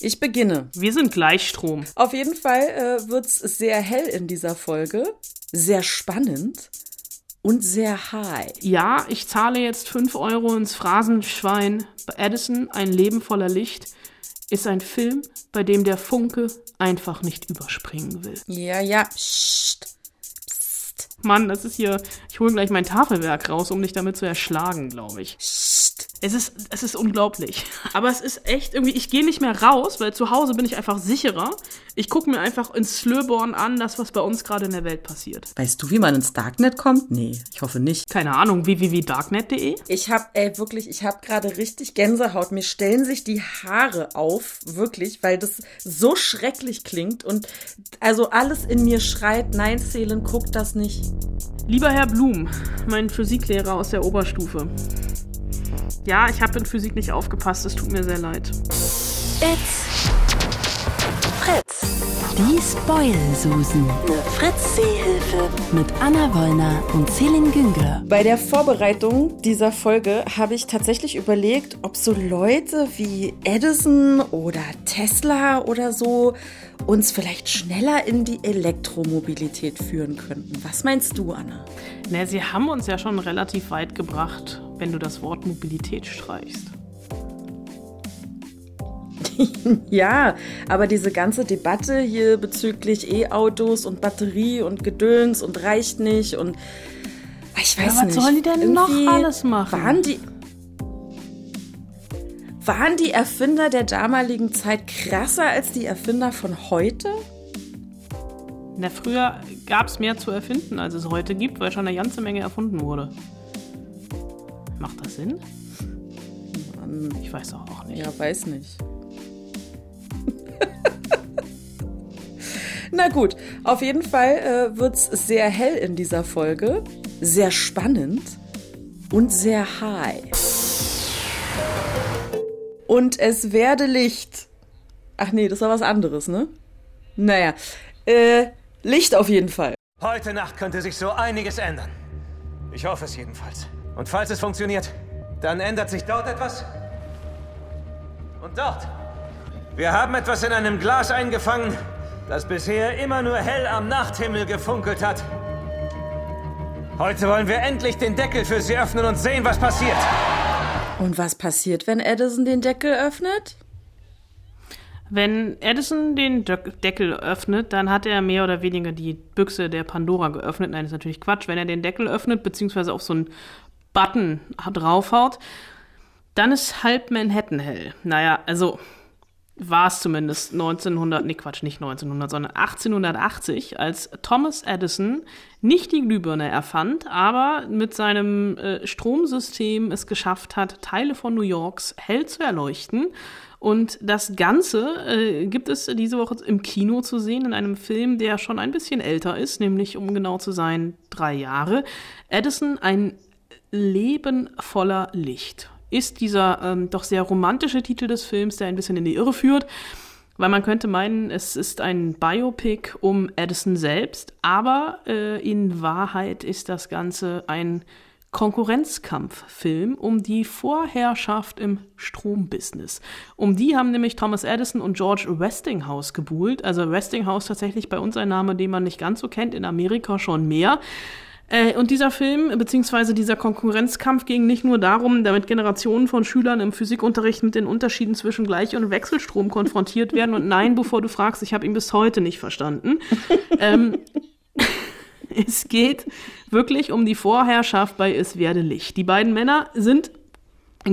Ich beginne. Wir sind Gleichstrom. Auf jeden Fall äh, wird's sehr hell in dieser Folge, sehr spannend und sehr high. Ja, ich zahle jetzt 5 Euro ins Phrasenschwein. Edison, ein Leben voller Licht, ist ein Film, bei dem der Funke einfach nicht überspringen will. Ja, ja. Psst. Mann, das ist hier. Ich hole gleich mein Tafelwerk raus, um dich damit zu erschlagen, glaube ich. Psst. Es ist, es ist unglaublich. Aber es ist echt irgendwie, ich gehe nicht mehr raus, weil zu Hause bin ich einfach sicherer. Ich gucke mir einfach in Slöborn an, das, was bei uns gerade in der Welt passiert. Weißt du, wie man ins Darknet kommt? Nee, ich hoffe nicht. Keine Ahnung, www.darknet.de? Ich hab, ey, wirklich, ich hab gerade richtig Gänsehaut. Mir stellen sich die Haare auf, wirklich, weil das so schrecklich klingt und also alles in mir schreit, nein, Seelen, guck das nicht. Lieber Herr Blum, mein Physiklehrer aus der Oberstufe. Ja, ich habe in Physik nicht aufgepasst, es tut mir sehr leid. It's Fritz. Die Spoil-Susen. Eine Fritz-Seehilfe. Mit Anna Wollner und Celine Güngler. Bei der Vorbereitung dieser Folge habe ich tatsächlich überlegt, ob so Leute wie Edison oder Tesla oder so uns vielleicht schneller in die Elektromobilität führen könnten. Was meinst du, Anna? Na, sie haben uns ja schon relativ weit gebracht, wenn du das Wort Mobilität streichst. ja, aber diese ganze Debatte hier bezüglich E-Autos und Batterie und Gedöns und reicht nicht und ich weiß ja, was nicht. sollen die denn noch alles machen? Waren die waren die Erfinder der damaligen Zeit krasser als die Erfinder von heute? Na, früher gab es mehr zu erfinden, als es heute gibt, weil schon eine ganze Menge erfunden wurde. Macht das Sinn? Ich weiß auch, auch nicht. Ja, weiß nicht. Na gut, auf jeden Fall äh, wird es sehr hell in dieser Folge, sehr spannend und sehr high. Und es werde Licht. Ach nee, das war was anderes, ne? Naja, äh, Licht auf jeden Fall. Heute Nacht könnte sich so einiges ändern. Ich hoffe es jedenfalls. Und falls es funktioniert, dann ändert sich dort etwas. Und dort. Wir haben etwas in einem Glas eingefangen, das bisher immer nur hell am Nachthimmel gefunkelt hat. Heute wollen wir endlich den Deckel für sie öffnen und sehen, was passiert. Und was passiert, wenn Edison den Deckel öffnet? Wenn Edison den Deckel öffnet, dann hat er mehr oder weniger die Büchse der Pandora geöffnet. Nein, das ist natürlich Quatsch. Wenn er den Deckel öffnet, beziehungsweise auf so einen Button draufhaut, dann ist halb Manhattan hell. Naja, also war es zumindest 1900, nee Quatsch, nicht 1900, sondern 1880, als Thomas Edison nicht die Glühbirne erfand, aber mit seinem äh, Stromsystem es geschafft hat, Teile von New Yorks hell zu erleuchten. Und das Ganze äh, gibt es diese Woche im Kino zu sehen, in einem Film, der schon ein bisschen älter ist, nämlich um genau zu sein, drei Jahre. Edison, ein Leben voller Licht ist dieser ähm, doch sehr romantische Titel des Films, der ein bisschen in die Irre führt, weil man könnte meinen, es ist ein Biopic um Edison selbst, aber äh, in Wahrheit ist das Ganze ein Konkurrenzkampffilm um die Vorherrschaft im Strombusiness. Um die haben nämlich Thomas Edison und George Westinghouse gebuhlt. Also Westinghouse tatsächlich bei uns ein Name, den man nicht ganz so kennt, in Amerika schon mehr. Äh, und dieser Film, beziehungsweise dieser Konkurrenzkampf ging nicht nur darum, damit Generationen von Schülern im Physikunterricht mit den Unterschieden zwischen Gleich- und Wechselstrom konfrontiert werden. Und nein, bevor du fragst, ich habe ihn bis heute nicht verstanden. ähm, es geht wirklich um die Vorherrschaft bei Es werde Licht. Die beiden Männer sind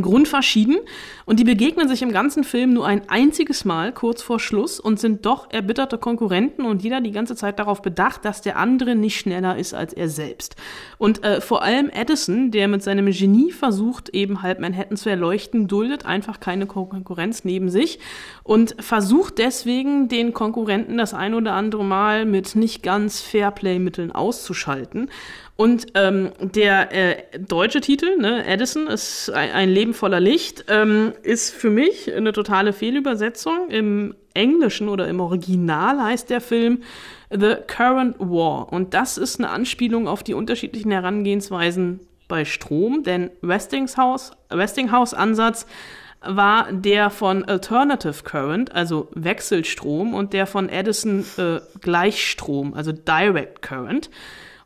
grundverschieden und die begegnen sich im ganzen Film nur ein einziges Mal kurz vor Schluss und sind doch erbitterte Konkurrenten und jeder die ganze Zeit darauf bedacht, dass der andere nicht schneller ist als er selbst. Und äh, vor allem Edison, der mit seinem Genie versucht, eben halb Manhattan zu erleuchten, duldet einfach keine Konkurrenz neben sich und versucht deswegen den Konkurrenten das ein oder andere Mal mit nicht ganz Fairplay-Mitteln auszuschalten. Und ähm, der äh, deutsche Titel, ne, Edison, ist ein, ein Leben voller Licht, ähm, ist für mich eine totale Fehlübersetzung. Im Englischen oder im Original heißt der Film The Current War. Und das ist eine Anspielung auf die unterschiedlichen Herangehensweisen bei Strom, denn Westinghouse, Westinghouse Ansatz war der von Alternative Current, also Wechselstrom, und der von Edison äh, Gleichstrom, also Direct Current.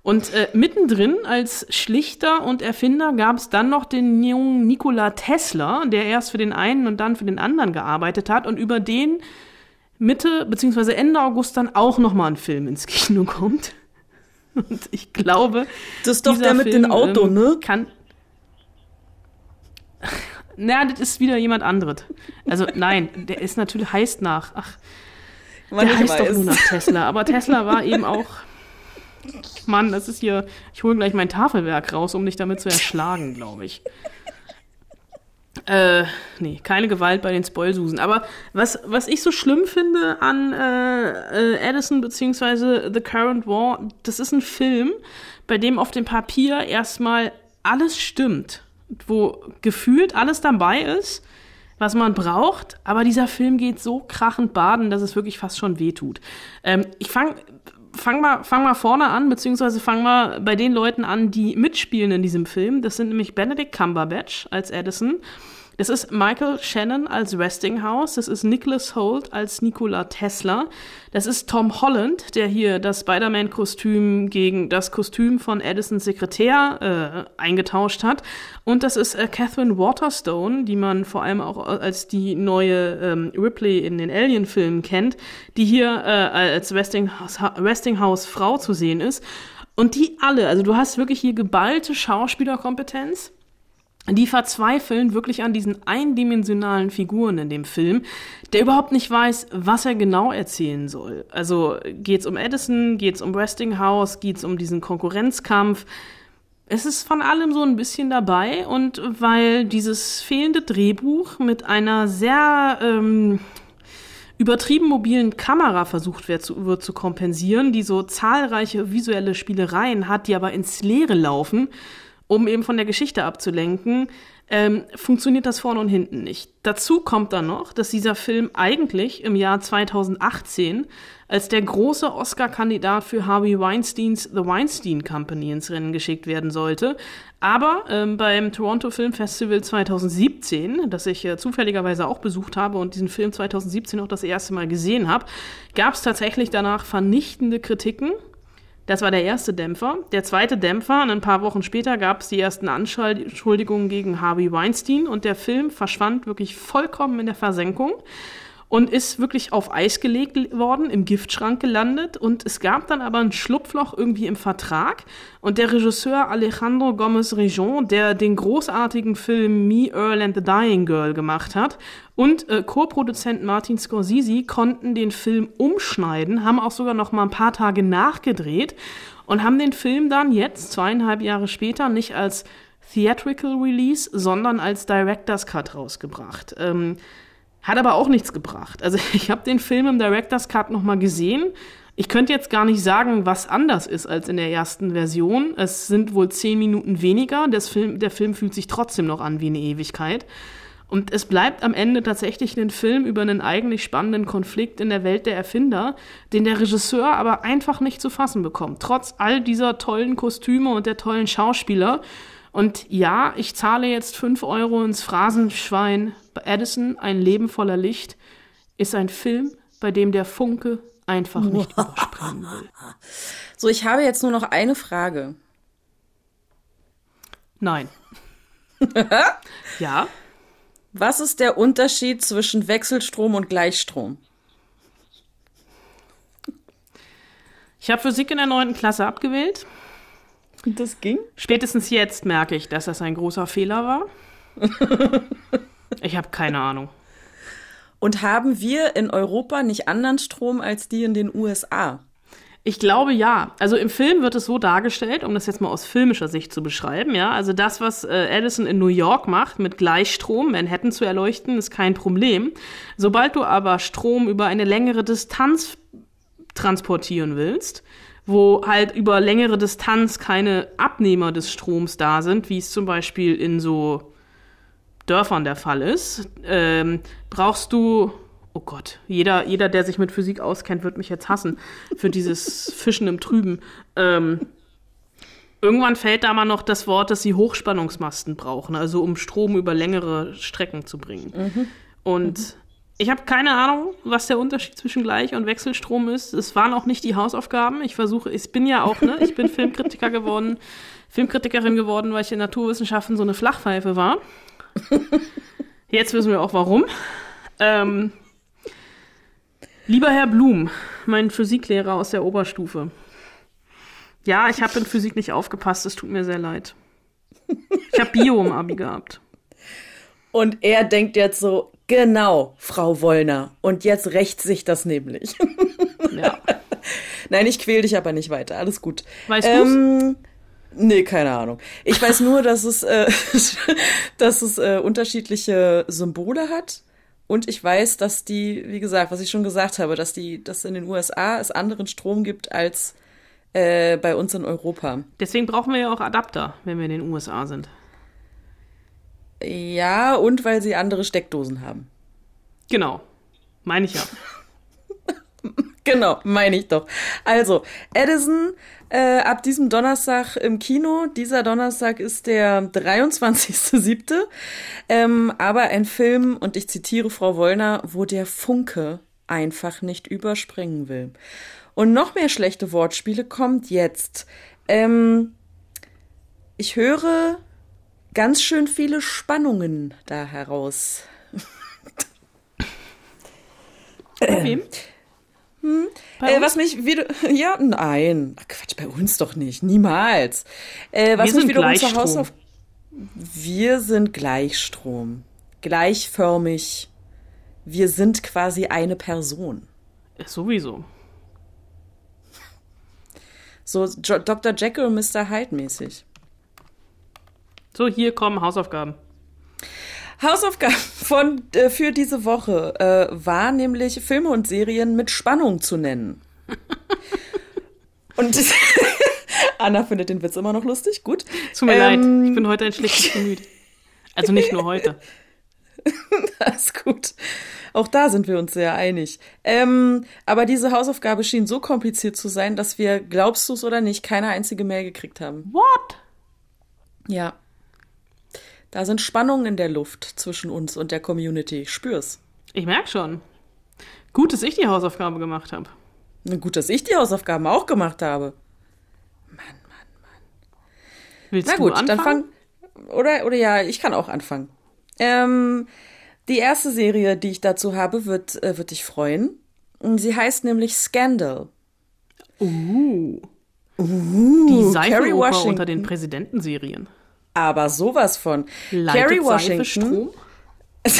Und äh, mittendrin als Schlichter und Erfinder gab es dann noch den jungen Nikola Tesla, der erst für den einen und dann für den anderen gearbeitet hat und über den Mitte bzw. Ende August dann auch nochmal ein Film ins Kino kommt. Und ich glaube, das ist doch der mit dem Auto, ähm, ne? Kann na, das ist wieder jemand anderes. Also nein, der ist natürlich heißt nach. Ach, Man der heißt weiß. doch nur nach Tesla. Aber Tesla war eben auch. Mann, das ist hier. Ich hole gleich mein Tafelwerk raus, um dich damit zu erschlagen, glaube ich. Äh, nee, keine Gewalt bei den Spoilsusen. Aber was, was ich so schlimm finde an äh, äh, Edison bzw. The Current War, das ist ein Film, bei dem auf dem Papier erstmal alles stimmt wo gefühlt alles dabei ist, was man braucht, aber dieser Film geht so krachend baden, dass es wirklich fast schon wehtut. Ähm, ich fange fang mal, fang mal vorne an, beziehungsweise fang mal bei den Leuten an, die mitspielen in diesem Film. Das sind nämlich Benedict Cumberbatch als Edison, das ist Michael Shannon als Westinghouse, das ist Nicholas Holt als Nikola Tesla, das ist Tom Holland, der hier das Spider-Man-Kostüm gegen das Kostüm von Edisons Sekretär äh, eingetauscht hat. Und das ist äh, Catherine Waterstone, die man vor allem auch als die neue ähm, Ripley in den Alien-Filmen kennt, die hier äh, als Westinghouse, Frau zu sehen ist. Und die alle, also du hast wirklich hier geballte Schauspielerkompetenz die verzweifeln wirklich an diesen eindimensionalen Figuren in dem Film, der überhaupt nicht weiß, was er genau erzählen soll. Also geht's um Edison, geht's um Westinghouse, geht's um diesen Konkurrenzkampf. Es ist von allem so ein bisschen dabei und weil dieses fehlende Drehbuch mit einer sehr ähm, übertrieben mobilen Kamera versucht wird zu, wird zu kompensieren, die so zahlreiche visuelle Spielereien hat, die aber ins Leere laufen, um eben von der Geschichte abzulenken, ähm, funktioniert das vorne und hinten nicht. Dazu kommt dann noch, dass dieser Film eigentlich im Jahr 2018 als der große Oscar-Kandidat für Harvey Weinsteins The Weinstein Company ins Rennen geschickt werden sollte. Aber ähm, beim Toronto Film Festival 2017, das ich äh, zufälligerweise auch besucht habe und diesen Film 2017 auch das erste Mal gesehen habe, gab es tatsächlich danach vernichtende Kritiken das war der erste Dämpfer. Der zweite Dämpfer, ein paar Wochen später gab es die ersten Anschuldigungen gegen Harvey Weinstein und der Film verschwand wirklich vollkommen in der Versenkung und ist wirklich auf Eis gelegt worden, im Giftschrank gelandet. Und es gab dann aber ein Schlupfloch irgendwie im Vertrag. Und der Regisseur Alejandro Gomez Rejon, der den großartigen Film Me, Earl and the Dying Girl gemacht hat, und äh, Co-Produzent Martin Scorsese konnten den Film umschneiden, haben auch sogar noch mal ein paar Tage nachgedreht und haben den Film dann jetzt, zweieinhalb Jahre später, nicht als Theatrical Release, sondern als Director's Cut rausgebracht. Ähm, hat aber auch nichts gebracht. Also ich habe den Film im Director's Cut nochmal gesehen. Ich könnte jetzt gar nicht sagen, was anders ist als in der ersten Version. Es sind wohl zehn Minuten weniger. Film, der Film fühlt sich trotzdem noch an wie eine Ewigkeit. Und es bleibt am Ende tatsächlich ein Film über einen eigentlich spannenden Konflikt in der Welt der Erfinder, den der Regisseur aber einfach nicht zu fassen bekommt. Trotz all dieser tollen Kostüme und der tollen Schauspieler. Und ja, ich zahle jetzt fünf Euro ins Phrasenschwein Edison, Ein Leben voller Licht, ist ein Film, bei dem der Funke einfach nicht überspringen will. So, ich habe jetzt nur noch eine Frage. Nein. ja. Was ist der Unterschied zwischen Wechselstrom und Gleichstrom? Ich habe Physik in der neunten Klasse abgewählt. Das ging? Spätestens jetzt merke ich, dass das ein großer Fehler war. Ich habe keine Ahnung. Und haben wir in Europa nicht anderen Strom als die in den USA? Ich glaube ja. Also im Film wird es so dargestellt, um das jetzt mal aus filmischer Sicht zu beschreiben, ja. Also das, was äh, Edison in New York macht, mit Gleichstrom Manhattan zu erleuchten, ist kein Problem. Sobald du aber Strom über eine längere Distanz transportieren willst, wo halt über längere Distanz keine Abnehmer des Stroms da sind, wie es zum Beispiel in so Dörfern der Fall ist, ähm, brauchst du, oh Gott, jeder, jeder, der sich mit Physik auskennt, wird mich jetzt hassen für dieses Fischen im Trüben. Ähm, Irgendwann fällt da mal noch das Wort, dass sie Hochspannungsmasten brauchen, also um Strom über längere Strecken zu bringen. Mhm. Und ich habe keine Ahnung, was der Unterschied zwischen Gleich- und Wechselstrom ist. Es waren auch nicht die Hausaufgaben. Ich versuche, ich bin ja auch, ne, ich bin Filmkritiker geworden, Filmkritikerin geworden, weil ich in Naturwissenschaften so eine Flachpfeife war. Jetzt wissen wir auch warum. Ähm, lieber Herr Blum, mein Physiklehrer aus der Oberstufe. Ja, ich habe in Physik nicht aufgepasst, es tut mir sehr leid. Ich habe Bio im Abi gehabt. Und er denkt jetzt so, genau, Frau Wollner. Und jetzt rächt sich das nämlich. Ja. Nein, ich quäl dich aber nicht weiter. Alles gut. Weißt du's? Nee, keine Ahnung. Ich weiß nur, dass es, äh, dass es äh, unterschiedliche Symbole hat. Und ich weiß, dass die, wie gesagt, was ich schon gesagt habe, dass die, dass in den USA es anderen Strom gibt als äh, bei uns in Europa. Deswegen brauchen wir ja auch Adapter, wenn wir in den USA sind. Ja, und weil sie andere Steckdosen haben. Genau. Meine ich ja. Genau, meine ich doch. Also, Edison äh, ab diesem Donnerstag im Kino. Dieser Donnerstag ist der 23.07. Ähm, aber ein Film, und ich zitiere Frau Wollner, wo der Funke einfach nicht überspringen will. Und noch mehr schlechte Wortspiele kommt jetzt. Ähm, ich höre ganz schön viele Spannungen da heraus. Bei Bei Äh, was mich wieder. Ja, nein. Ach, Quatsch, bei uns doch nicht. Niemals. Äh, was Wir mich sind wiederum zur. Hausauf. Wir sind Gleichstrom. Gleichförmig. Wir sind quasi eine Person. Sowieso. So jo Dr. Jekyll und Mr. Hyde mäßig. So, hier kommen Hausaufgaben. Hausaufgaben von, äh, für diese Woche äh, war nämlich Filme und Serien mit Spannung zu nennen. und Anna findet den Witz immer noch lustig, gut. Tut mir Ähm, leid, ich bin heute ein schlechtes Gemüt. Also nicht nur heute. Alles gut. Auch da sind wir uns sehr einig. Ähm, aber diese Hausaufgabe schien so kompliziert zu sein, dass wir, glaubst du es oder nicht, keine einzige Mail gekriegt haben. What? Ja. Da sind Spannungen in der Luft zwischen uns und der Community. Ich spür's. Ich merke schon. Gut, dass ich die Hausaufgabe gemacht habe. Gut, dass ich die Hausaufgaben auch gemacht habe. Willst Na du gut, anfangen? dann fang. Oder, oder ja, ich kann auch anfangen. Ähm, die erste Serie, die ich dazu habe, wird, äh, wird dich freuen. Sie heißt nämlich Scandal. Uh. die Carrie Seifenoper unter den Präsidentenserien. Aber sowas von. Leitet Carrie Washington. Strom?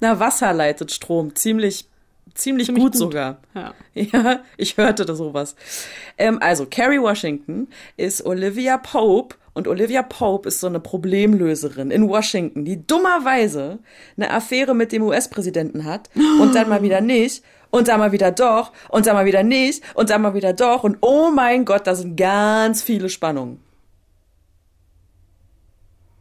Na, Wasser leitet Strom. Ziemlich, ziemlich, Ziemlich gut, gut. sogar. Ja. Ja, ich hörte da sowas. Ähm, also, Carrie Washington ist Olivia Pope und Olivia Pope ist so eine Problemlöserin in Washington, die dummerweise eine Affäre mit dem US-Präsidenten hat und dann mal wieder nicht und dann mal wieder doch und dann mal wieder nicht und dann mal wieder doch und oh mein Gott, da sind ganz viele Spannungen.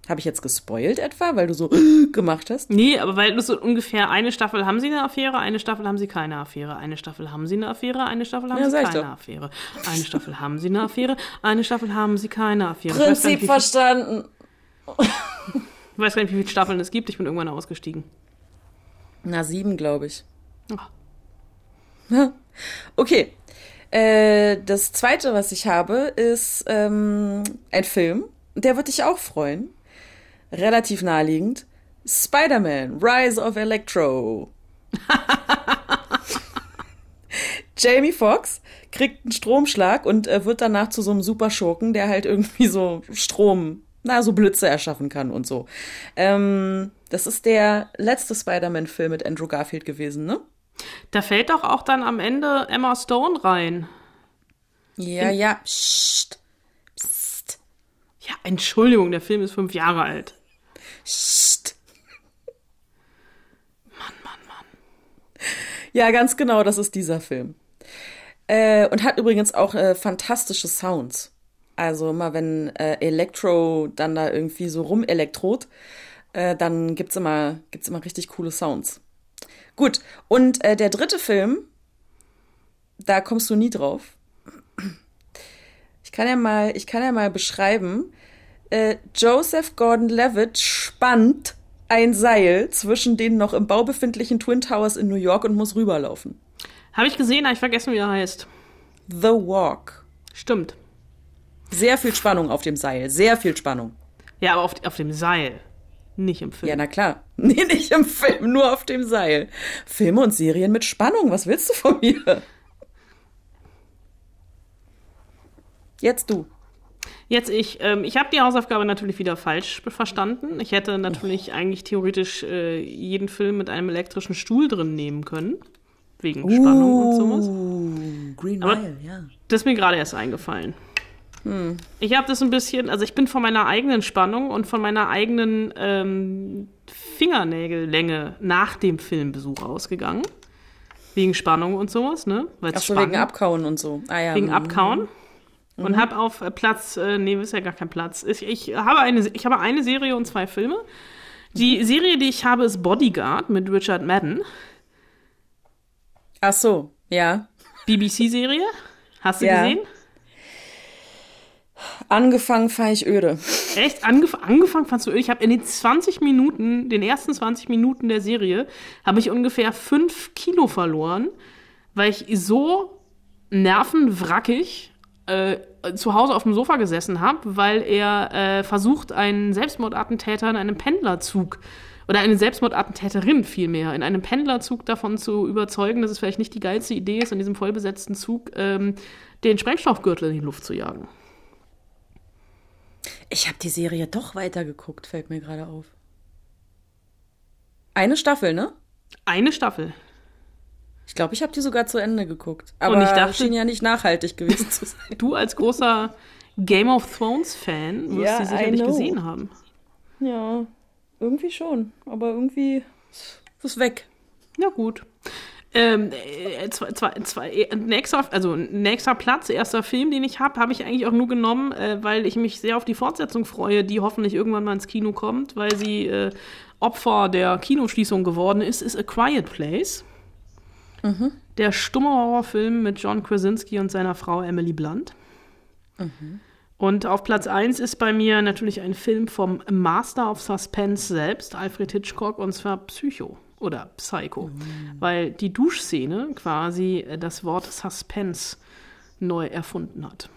Habe ich jetzt gespoilt etwa, weil du so gemacht hast? Nee, aber weil du so ungefähr eine Staffel haben sie eine Affäre, eine Staffel haben sie keine Affäre, eine Staffel haben sie eine Affäre, eine Staffel haben Ja, sie keine. Affäre, eine Staffel haben sie eine Affäre, eine Staffel haben sie keine Affäre. Prinzip nicht, verstanden. ich weiß gar nicht, wie viele Staffeln es gibt. Ich bin irgendwann ausgestiegen. Na, sieben, glaube ich. Ach, Okay. Äh, das zweite, was ich habe, ist ähm, ein Film. Der wird dich auch freuen. Relativ naheliegend. Spider-Man, Rise of Electro. Jamie Foxx kriegt einen Stromschlag und äh, wird danach zu so einem Superschurken, der halt irgendwie so Strom, na, so Blitze erschaffen kann und so. Ähm, das ist der letzte Spider-Man-Film mit Andrew Garfield gewesen, ne? Da fällt doch auch dann am Ende Emma Stone rein. Ja, ja. Psst. Psst. Ja, Entschuldigung, der Film ist fünf Jahre alt. Psst. Mann, Mann, Mann. Ja, ganz genau, das ist dieser Film. Äh, und hat übrigens auch äh, fantastische Sounds. Also immer wenn äh, Electro dann da irgendwie so rumelektrot, äh, dann gibt's immer, gibt's immer richtig coole Sounds. Gut, und äh, der dritte Film, da kommst du nie drauf. Ich kann ja mal, ich kann ja mal beschreiben. Äh, Joseph Gordon-Levitt spannt ein Seil zwischen den noch im Bau befindlichen Twin Towers in New York und muss rüberlaufen. Habe ich gesehen, habe ich vergessen, wie er heißt. The Walk. Stimmt. Sehr viel Spannung auf dem Seil, sehr viel Spannung. Ja, aber auf, auf dem Seil. Nicht im Film. Ja, na klar. Nee, nicht im Film, nur auf dem Seil. Filme und Serien mit Spannung, was willst du von mir? Jetzt du. Jetzt ich. Ähm, ich habe die Hausaufgabe natürlich wieder falsch verstanden. Ich hätte natürlich eigentlich theoretisch äh, jeden Film mit einem elektrischen Stuhl drin nehmen können. Wegen Spannung und sowas. Green Aber- Mile, ja. Das ist mir gerade erst eingefallen. Ich habe das ein bisschen, also ich bin von meiner eigenen Spannung und von meiner eigenen ähm, Fingernägellänge nach dem Filmbesuch ausgegangen. Wegen Spannung und sowas, ne? Weil's Ach so, wegen Abkauen und so. Ah, ja. wegen mhm. Und habe auf äh, Platz, äh, nee, ist ja gar kein Platz. Ich, ich, habe eine, ich habe eine Serie und zwei Filme. Die Serie, die ich habe, ist Bodyguard mit Richard Madden. Ach so, ja. BBC-Serie. Hast du Ja. gesehen? Angefangen fand ich öde. Echt? Angef angefangen fandst du, ich habe in den 20 Minuten, den ersten 20 Minuten der Serie, habe ich ungefähr 5 Kilo verloren, weil ich so nervenwrackig äh, zu Hause auf dem Sofa gesessen habe, weil er äh, versucht, einen Selbstmordattentäter in einem Pendlerzug oder eine Selbstmordattentäterin vielmehr in einem Pendlerzug davon zu überzeugen, dass es vielleicht nicht die geilste Idee ist, in diesem vollbesetzten Zug ähm, den Sprengstoffgürtel in die Luft zu jagen. Ich habe die Serie doch weitergeguckt, fällt mir gerade auf. Eine Staffel, ne? Eine Staffel. Ich glaube, ich habe die sogar zu Ende geguckt. Aber Und ich dachte- schien ja nicht nachhaltig gewesen zu sein. Du als großer Game of Thrones-Fan wirst Ja, sie sicherlich gesehen haben. Ja, irgendwie schon. Aber irgendwie ist weg. Ja, gut. Ähm, äh, zwei, zwei, zwei, äh, nächster, also nächster Platz, erster Film, den ich habe, habe ich eigentlich auch nur genommen, äh, weil ich mich sehr auf die Fortsetzung freue, die hoffentlich irgendwann mal ins Kino kommt, weil sie äh, Opfer der Kinoschließung geworden ist, ist A Quiet Place. Der stumme Horrorfilm mit John Krasinski und seiner Frau Emily Blunt. Und auf Platz 1 ist bei mir natürlich ein Film vom Master of Suspense selbst, Alfred Hitchcock, und zwar Psycho oder Psycho, weil die Duschszene quasi äh, das Wort Suspense neu erfunden hat.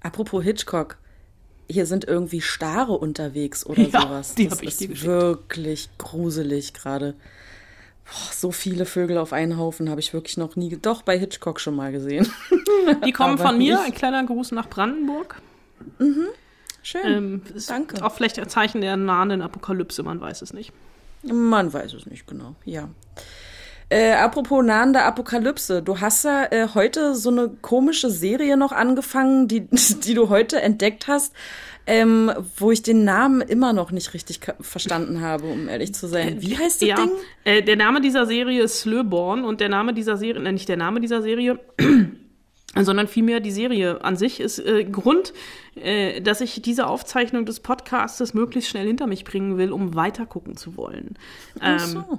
Apropos Hitchcock. Hier sind irgendwie Stare unterwegs oder Ja, sowas. die das ich ist dir wirklich gruselig gerade. So viele Vögel auf einen Haufen habe ich wirklich noch nie, doch bei Hitchcock schon mal gesehen. Die kommen von mir, ein kleiner Gruß nach Brandenburg. Schön. Ähm, Danke. Auch vielleicht ein Zeichen der nahenden Apokalypse, man weiß es nicht. Man weiß es nicht genau, ja. Äh, apropos nahende Apokalypse, du hast ja äh, heute so eine komische Serie noch angefangen, die, die du heute entdeckt hast, ähm, wo ich den Namen immer noch nicht richtig verstanden habe, um ehrlich zu sein. Wie heißt das ja, Ding? Äh, der Name dieser Serie ist Slöborn und der Name dieser Serie, nein, nicht der Name dieser Serie, sondern vielmehr die Serie an sich ist äh, Grund, äh, dass ich diese Aufzeichnung des Podcastes möglichst schnell hinter mich bringen will, um weiter gucken zu wollen. Ach Ähm, so.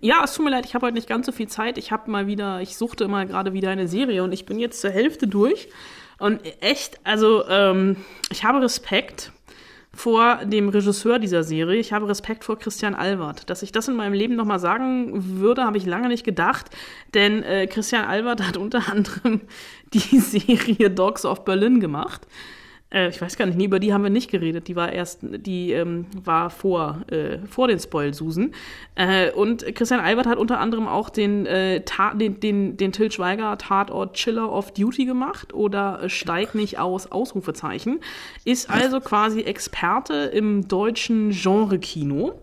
Ja, es tut mir leid, ich habe heute nicht ganz so viel Zeit. Ich habe mal wieder, ich suchte immer gerade wieder eine Serie und ich bin jetzt zur Hälfte durch. Und echt, also ähm, ich habe Respekt vor dem Regisseur dieser Serie. Ich habe Respekt vor Christian Albert. Dass ich das in meinem Leben nochmal sagen würde, habe ich lange nicht gedacht. Denn äh, Christian Albert hat unter anderem die Serie Dogs of Berlin gemacht. Äh, ich weiß gar nicht, nee, über die haben wir nicht geredet. Die war erst, die ähm, war vor, äh, vor den Spoil-Susen. Äh, und Christian Albert hat unter anderem auch den, äh, Ta- den, den, den Till Schweiger Tatort Chiller of Duty gemacht oder Steig nicht aus, Ausrufezeichen. Ist also quasi Experte im deutschen Genre-Kino.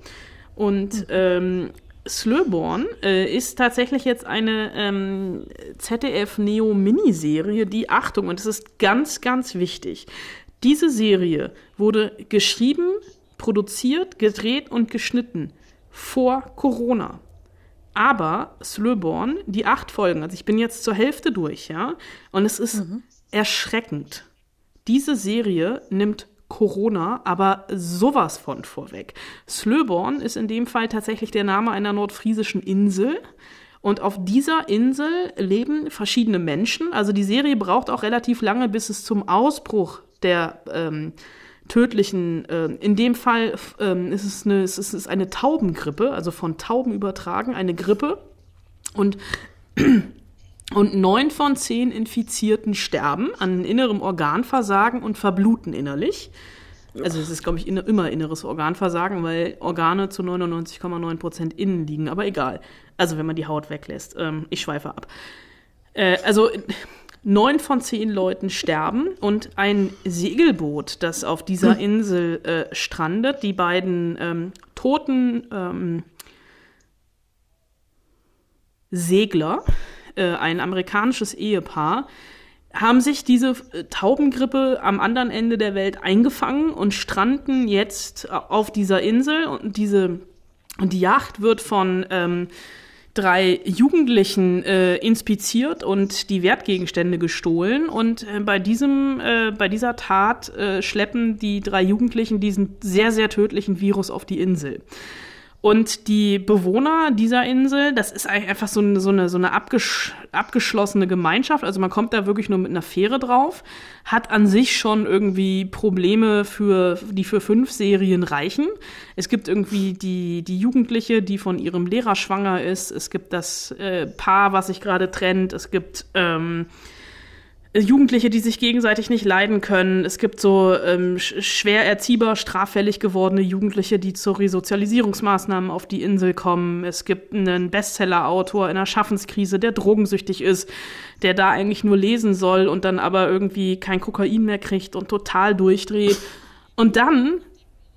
Und ähm, Slöborn äh, ist tatsächlich jetzt eine ähm, ZDF-Neo-Miniserie, die, Achtung, und das ist ganz, ganz wichtig, diese Serie wurde geschrieben, produziert, gedreht und geschnitten vor Corona. Aber Slöborn, die acht Folgen, also ich bin jetzt zur Hälfte durch, ja, und es ist erschreckend. Diese Serie nimmt Corona aber sowas von vorweg. Slöborn ist in dem Fall tatsächlich der Name einer nordfriesischen Insel. Und auf dieser Insel leben verschiedene Menschen. Also die Serie braucht auch relativ lange, bis es zum Ausbruch der ähm, tödlichen, äh, in dem Fall ähm, ist es eine, es ist eine Taubengrippe, also von Tauben übertragen, eine Grippe. Und und neun von zehn Infizierten sterben an innerem Organversagen und verbluten innerlich. Also es ist, glaube ich, immer inneres Organversagen, weil Organe zu 99,9 Prozent innen liegen. Aber egal. Also wenn man die Haut weglässt. Ähm, ich schweife ab. Äh, also neun von zehn Leuten sterben und ein Segelboot, das auf dieser Insel äh, strandet, die beiden ähm, toten ähm, Segler, äh, ein amerikanisches Ehepaar, haben sich diese äh, Taubengrippe am anderen Ende der Welt eingefangen und stranden jetzt auf dieser Insel und diese und die Yacht wird von ähm, drei Jugendlichen äh, inspiziert und die Wertgegenstände gestohlen und äh, bei diesem äh, bei dieser Tat äh, schleppen die drei Jugendlichen diesen sehr sehr tödlichen Virus auf die Insel. Und die Bewohner dieser Insel, das ist einfach so eine, so eine, so eine abgesch abgeschlossene Gemeinschaft. Also man kommt da wirklich nur mit einer Fähre drauf, hat an sich schon irgendwie Probleme, für, die für fünf Serien reichen. Es gibt irgendwie die, die Jugendliche, die von ihrem Lehrer schwanger ist. Es gibt das äh, Paar, was sich gerade trennt. Es gibt ähm, Jugendliche, die sich gegenseitig nicht leiden können. Es gibt so ähm, schwer erziehbar, straffällig gewordene Jugendliche, die zu Resozialisierungsmaßnahmen auf die Insel kommen. Es gibt einen Bestseller-Autor in einer Schaffenskrise, der drogensüchtig ist, der da eigentlich nur lesen soll und dann aber irgendwie kein Kokain mehr kriegt und total durchdreht. Und dann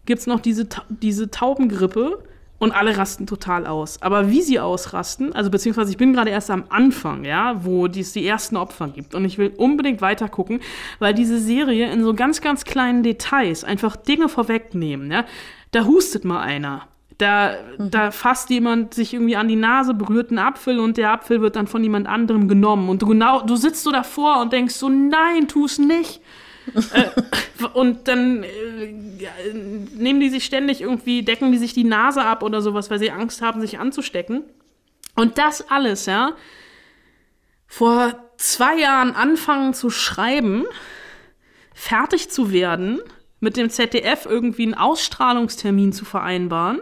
gibt's noch diese, diese Taubengrippe, und alle rasten total aus. Aber wie sie ausrasten, also beziehungsweise ich bin gerade erst am Anfang, ja, wo es die ersten Opfer gibt und ich will unbedingt weiter gucken, weil diese Serie in so ganz, ganz kleinen Details einfach Dinge vorwegnehmen, ja. Da hustet mal einer. Da, mhm. da fasst jemand sich irgendwie an die Nase, berührt einen Apfel und der Apfel wird dann von jemand anderem genommen. Und du genau, du sitzt so davor und denkst so, nein, tu's nicht und dann äh, nehmen die sich ständig irgendwie, decken die sich die Nase ab oder sowas, weil sie Angst haben, sich anzustecken. Und das alles, ja, vor zwei Jahren anfangen zu schreiben, fertig zu werden, mit dem ZDF irgendwie einen Ausstrahlungstermin zu vereinbaren.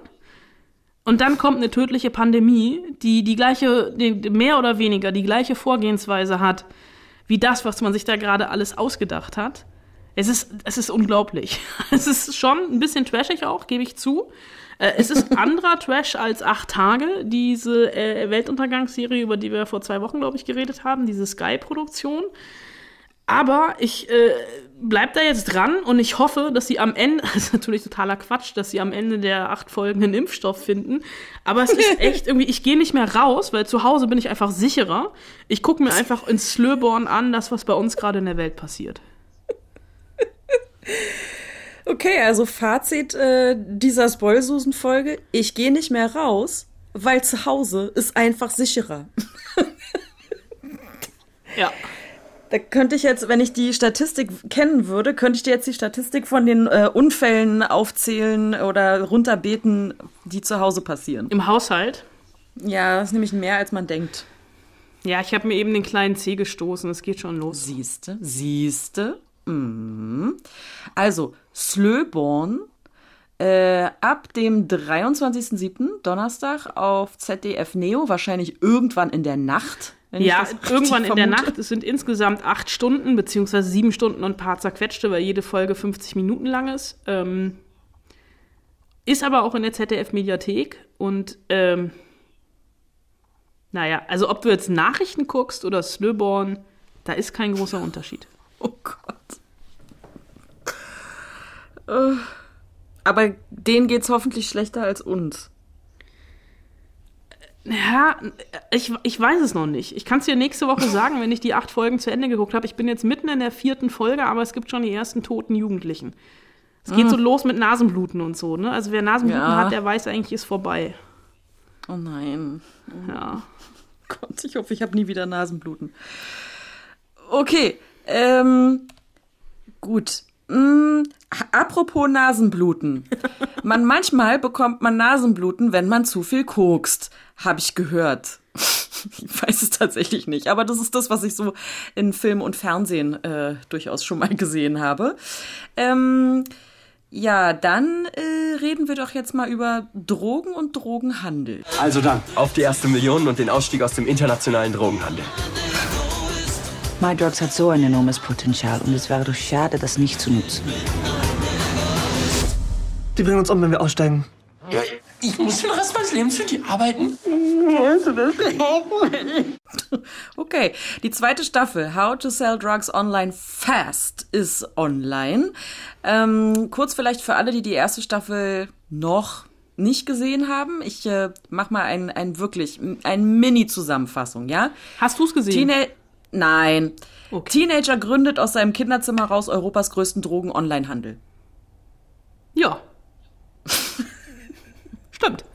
Und dann kommt eine tödliche Pandemie, die die gleiche, die mehr oder weniger die gleiche Vorgehensweise hat, wie das, was man sich da gerade alles ausgedacht hat. Es ist, es ist unglaublich. Es ist schon ein bisschen trashig auch, gebe ich zu. Äh, es ist anderer Trash als Acht Tage, diese äh, Weltuntergangsserie, über die wir vor zwei Wochen, glaube ich, geredet haben, diese Sky-Produktion. Aber ich äh, bleib da jetzt dran und ich hoffe, dass sie am Ende, das ist natürlich totaler Quatsch, dass sie am Ende der acht Folgen einen Impfstoff finden. Aber es ist echt irgendwie, ich gehe nicht mehr raus, weil zu Hause bin ich einfach sicherer. Ich gucke mir einfach in Slöborn an, das, was bei uns gerade in der Welt passiert. Okay, also Fazit äh, dieser Spoilsusen-Folge. Ich gehe nicht mehr raus, weil zu Hause ist einfach sicherer. ja. Da könnte ich jetzt, wenn ich die Statistik kennen würde, könnte ich dir jetzt die Statistik von den äh, Unfällen aufzählen oder runterbeten, die zu Hause passieren. Im Haushalt? Ja, das ist nämlich mehr, als man denkt. Ja, ich habe mir eben den kleinen C gestoßen. Es geht schon los. Siehste, siehste. Mhm. Also, Slöborn äh, ab dem 23.07. Donnerstag auf ZDF Neo, wahrscheinlich irgendwann in der Nacht. Ja, irgendwann in der Nacht. Es sind insgesamt acht Stunden, beziehungsweise sieben Stunden und ein paar zerquetschte, weil jede Folge 50 Minuten lang ist. Ähm, ist aber auch in der ZDF-Mediathek und ähm, naja, also ob du jetzt Nachrichten guckst oder Slöborn, da ist kein großer Unterschied. Oh Gott. Äh, aber denen geht's hoffentlich schlechter als uns. Ja, ich, ich weiß es noch nicht. Ich kann es dir nächste Woche sagen, wenn ich die acht Folgen zu Ende geguckt habe. Ich bin jetzt mitten in der vierten Folge, aber es gibt schon die ersten toten Jugendlichen. Es geht mhm. so los mit Nasenbluten und so, ne? Also wer Nasenbluten ja. hat, der weiß eigentlich, ist vorbei. Oh nein. Ja. Gott, ich hoffe, ich habe nie wieder Nasenbluten. Okay, ähm, gut. Mm, apropos Nasenbluten. Man manchmal bekommt man Nasenbluten, wenn man zu viel kokst, habe ich gehört. Ich weiß es tatsächlich nicht, aber das ist das, was ich so in Film und Fernsehen äh, durchaus schon mal gesehen habe. Ähm, ja, dann äh, reden wir doch jetzt mal über Drogen und Drogenhandel. Also dann, auf die erste Million und den Ausstieg aus dem internationalen Drogenhandel. MyDrugs hat so ein enormes Potenzial und es wäre doch schade, das nicht zu nutzen. Die bringen uns um, wenn wir aussteigen. Ja, ich muss den Rest meines Lebens für die arbeiten. Okay, die zweite Staffel How to Sell Drugs Online Fast ist online. Ähm, kurz vielleicht für alle, die die erste Staffel noch nicht gesehen haben. Ich äh, mach mal ein, ein wirklich ein Mini-Zusammenfassung, ja? Hast du's gesehen? Teena Nein. Okay. Teenager gründet aus seinem Kinderzimmer raus Europas größten Drogen-Online-Handel. Ja. Stimmt.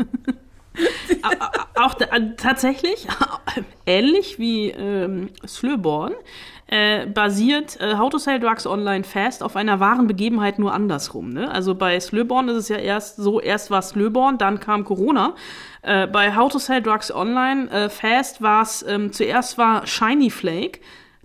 Auch da, äh, tatsächlich, ähnlich wie ähm, Slöborn, äh, basiert äh, How to Sell Drugs Online Fast auf einer wahren Begebenheit nur andersrum. Ne? Also bei Slöborn ist es ja erst so, erst war Slöborn, dann kam Corona. Äh, bei How to Sell Drugs Online äh, Fast war es, ähm, zuerst war Shiny Flake,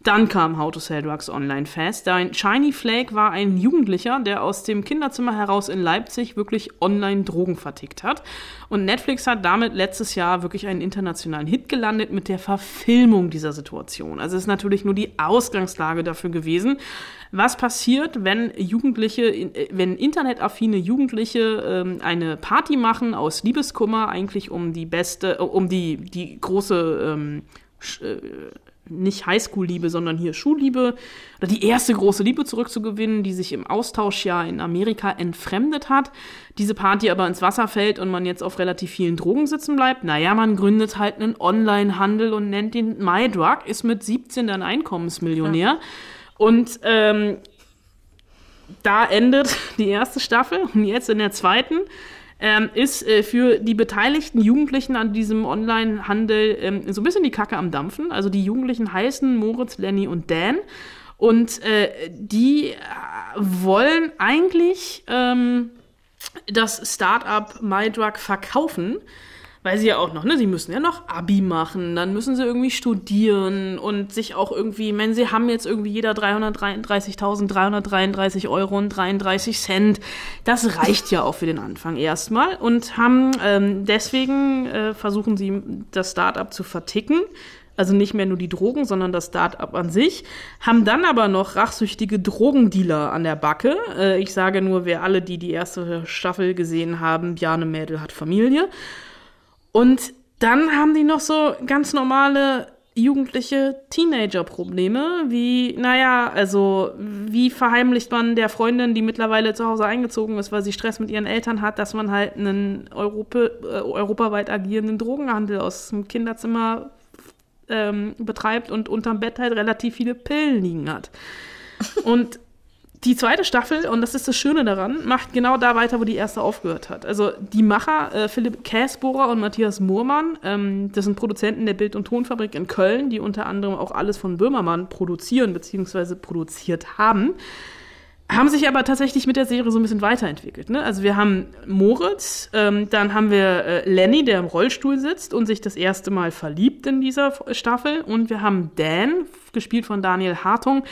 dann kam How to Sell Drugs Online Fast. Dein Shiny Flake war ein Jugendlicher, der aus dem Kinderzimmer heraus in Leipzig wirklich online Drogen vertickt hat. Und Netflix hat damit letztes Jahr wirklich einen internationalen Hit gelandet mit der Verfilmung dieser Situation. Also es ist natürlich nur die Ausgangslage dafür gewesen. Was passiert, wenn Jugendliche, wenn internetaffine Jugendliche ähm, eine Party machen aus Liebeskummer, eigentlich um die beste, äh, um die, die große ähm, äh, nicht Highschool-Liebe, sondern hier Schulliebe oder die erste große Liebe zurückzugewinnen, die sich im Austauschjahr in Amerika entfremdet hat. Diese Party aber ins Wasser fällt und man jetzt auf relativ vielen Drogen sitzen bleibt. Naja, man gründet halt einen Online-Handel und nennt ihn MyDrug, ist mit 17 dann Einkommensmillionär. Und ähm, da endet die erste Staffel und jetzt in der zweiten ähm, ist äh, für die beteiligten Jugendlichen an diesem Online-Handel ähm, so ein bisschen die Kacke am Dampfen. Also die Jugendlichen heißen Moritz, Lenny und Dan. Und äh, die äh, wollen eigentlich ähm, das Startup MyDrug verkaufen, weil sie ja auch noch, ne, sie müssen ja noch Abi machen, dann müssen sie irgendwie studieren und sich auch irgendwie, meine, sie haben jetzt irgendwie jeder 333.333 Euro und 33 Cent. Das reicht ja auch für den Anfang erstmal und haben ähm, deswegen äh, versuchen sie das Startup zu verticken. Also nicht mehr nur die Drogen, sondern das Start-up an sich. Haben dann aber noch rachsüchtige Drogendealer an der Backe. Äh, ich sage nur, wer alle, die die erste Staffel gesehen haben, Bjarne Mädel hat Familie. Und dann haben die noch so ganz normale jugendliche Teenager-Probleme, wie, naja, also, wie verheimlicht man der Freundin, die mittlerweile zu Hause eingezogen ist, weil sie Stress mit ihren Eltern hat, dass man halt einen Europa, äh, europaweit agierenden Drogenhandel aus dem Kinderzimmer ähm, betreibt und unterm Bett halt relativ viele Pillen liegen hat. Und die zweite Staffel, und das ist das Schöne daran, macht genau da weiter, wo die erste aufgehört hat. Also die Macher, äh, Philipp Käsbohrer und Matthias Moormann, ähm, das sind Produzenten der Bild- und Tonfabrik in Köln, die unter anderem auch alles von Böhmermann produzieren bzw. produziert haben, haben sich aber tatsächlich mit der Serie so ein bisschen weiterentwickelt. Ne? Also wir haben Moritz, ähm, dann haben wir äh, Lenny, der im Rollstuhl sitzt und sich das erste Mal verliebt in dieser Staffel, und wir haben Dan, gespielt von Daniel Hartung,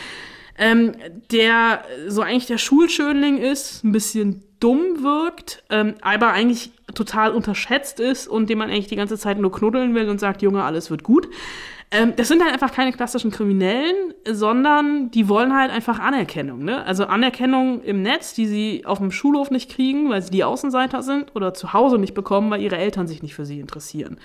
ähm, der so eigentlich der Schulschönling ist, ein bisschen dumm wirkt, ähm, aber eigentlich total unterschätzt ist und dem man eigentlich die ganze Zeit nur knuddeln will und sagt, Junge, alles wird gut. Ähm, das sind halt einfach keine klassischen Kriminellen, sondern die wollen halt einfach Anerkennung. Ne? Also Anerkennung im Netz, die sie auf dem Schulhof nicht kriegen, weil sie die Außenseiter sind oder zu Hause nicht bekommen, weil ihre Eltern sich nicht für sie interessieren.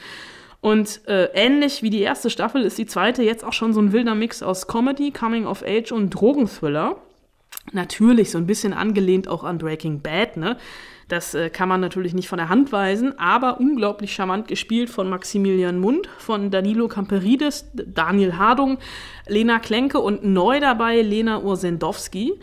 Und äh, ähnlich wie die erste Staffel ist die zweite jetzt auch schon so ein wilder Mix aus Comedy, Coming of Age und Drogenthriller. Natürlich so ein bisschen angelehnt auch an Breaking Bad, ne? Das äh, kann man natürlich nicht von der Hand weisen, aber unglaublich charmant gespielt von Maximilian Mund, von Danilo Camperidis, Daniel Hardung, Lena Klenke und neu dabei Lena Ursendowski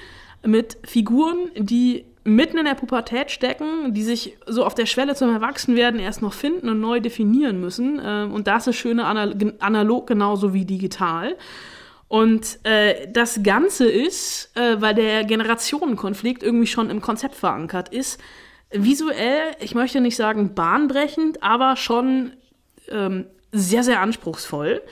mit Figuren, die mitten in der Pubertät stecken, die sich so auf der Schwelle zum Erwachsenwerden erst noch finden und neu definieren müssen. Ähm, Und das ist schöne anal analog genauso wie digital. Und äh, das Ganze ist, äh, weil der Generationenkonflikt irgendwie schon im Konzept verankert ist, visuell, ich möchte nicht sagen bahnbrechend, aber schon ähm, sehr, sehr anspruchsvoll.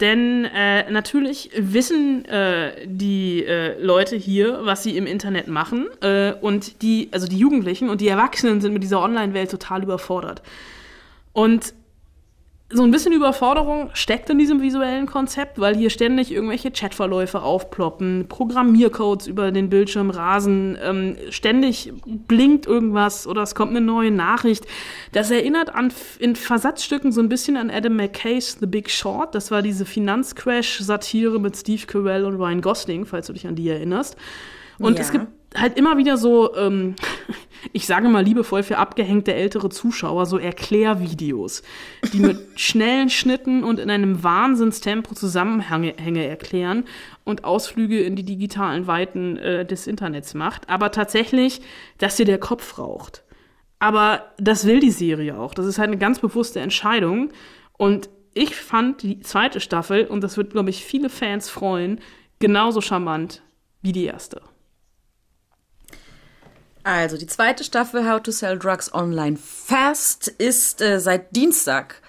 Denn äh, natürlich wissen äh, die äh, Leute hier, was sie im Internet machen. Äh, und die, also die Jugendlichen und die Erwachsenen sind mit dieser Online-Welt total überfordert. Und so ein bisschen Überforderung steckt in diesem visuellen Konzept, weil hier ständig irgendwelche Chatverläufe aufploppen, Programmiercodes über den Bildschirm rasen, ähm, ständig blinkt irgendwas oder es kommt eine neue Nachricht. Das erinnert an in Versatzstücken so ein bisschen an Adam McKays The Big Short. Das war diese Finanzcrash-Satire mit Steve Carell und Ryan Gosling, falls du dich an die erinnerst. Und ja. es gibt halt immer wieder so, ähm, ich sage mal liebevoll für abgehängte ältere Zuschauer, so Erklärvideos, die mit schnellen Schnitten und in einem Wahnsinnstempo Zusammenhänge erklären und Ausflüge in die digitalen Weiten äh, des Internets macht. Aber tatsächlich, dass dir der Kopf raucht. Aber das will die Serie auch. Das ist halt eine ganz bewusste Entscheidung. Und ich fand die zweite Staffel, und das wird, glaube ich, viele Fans freuen, genauso charmant wie die erste. Also, die zweite Staffel How to Sell Drugs Online Fast ist äh, seit Dienstag,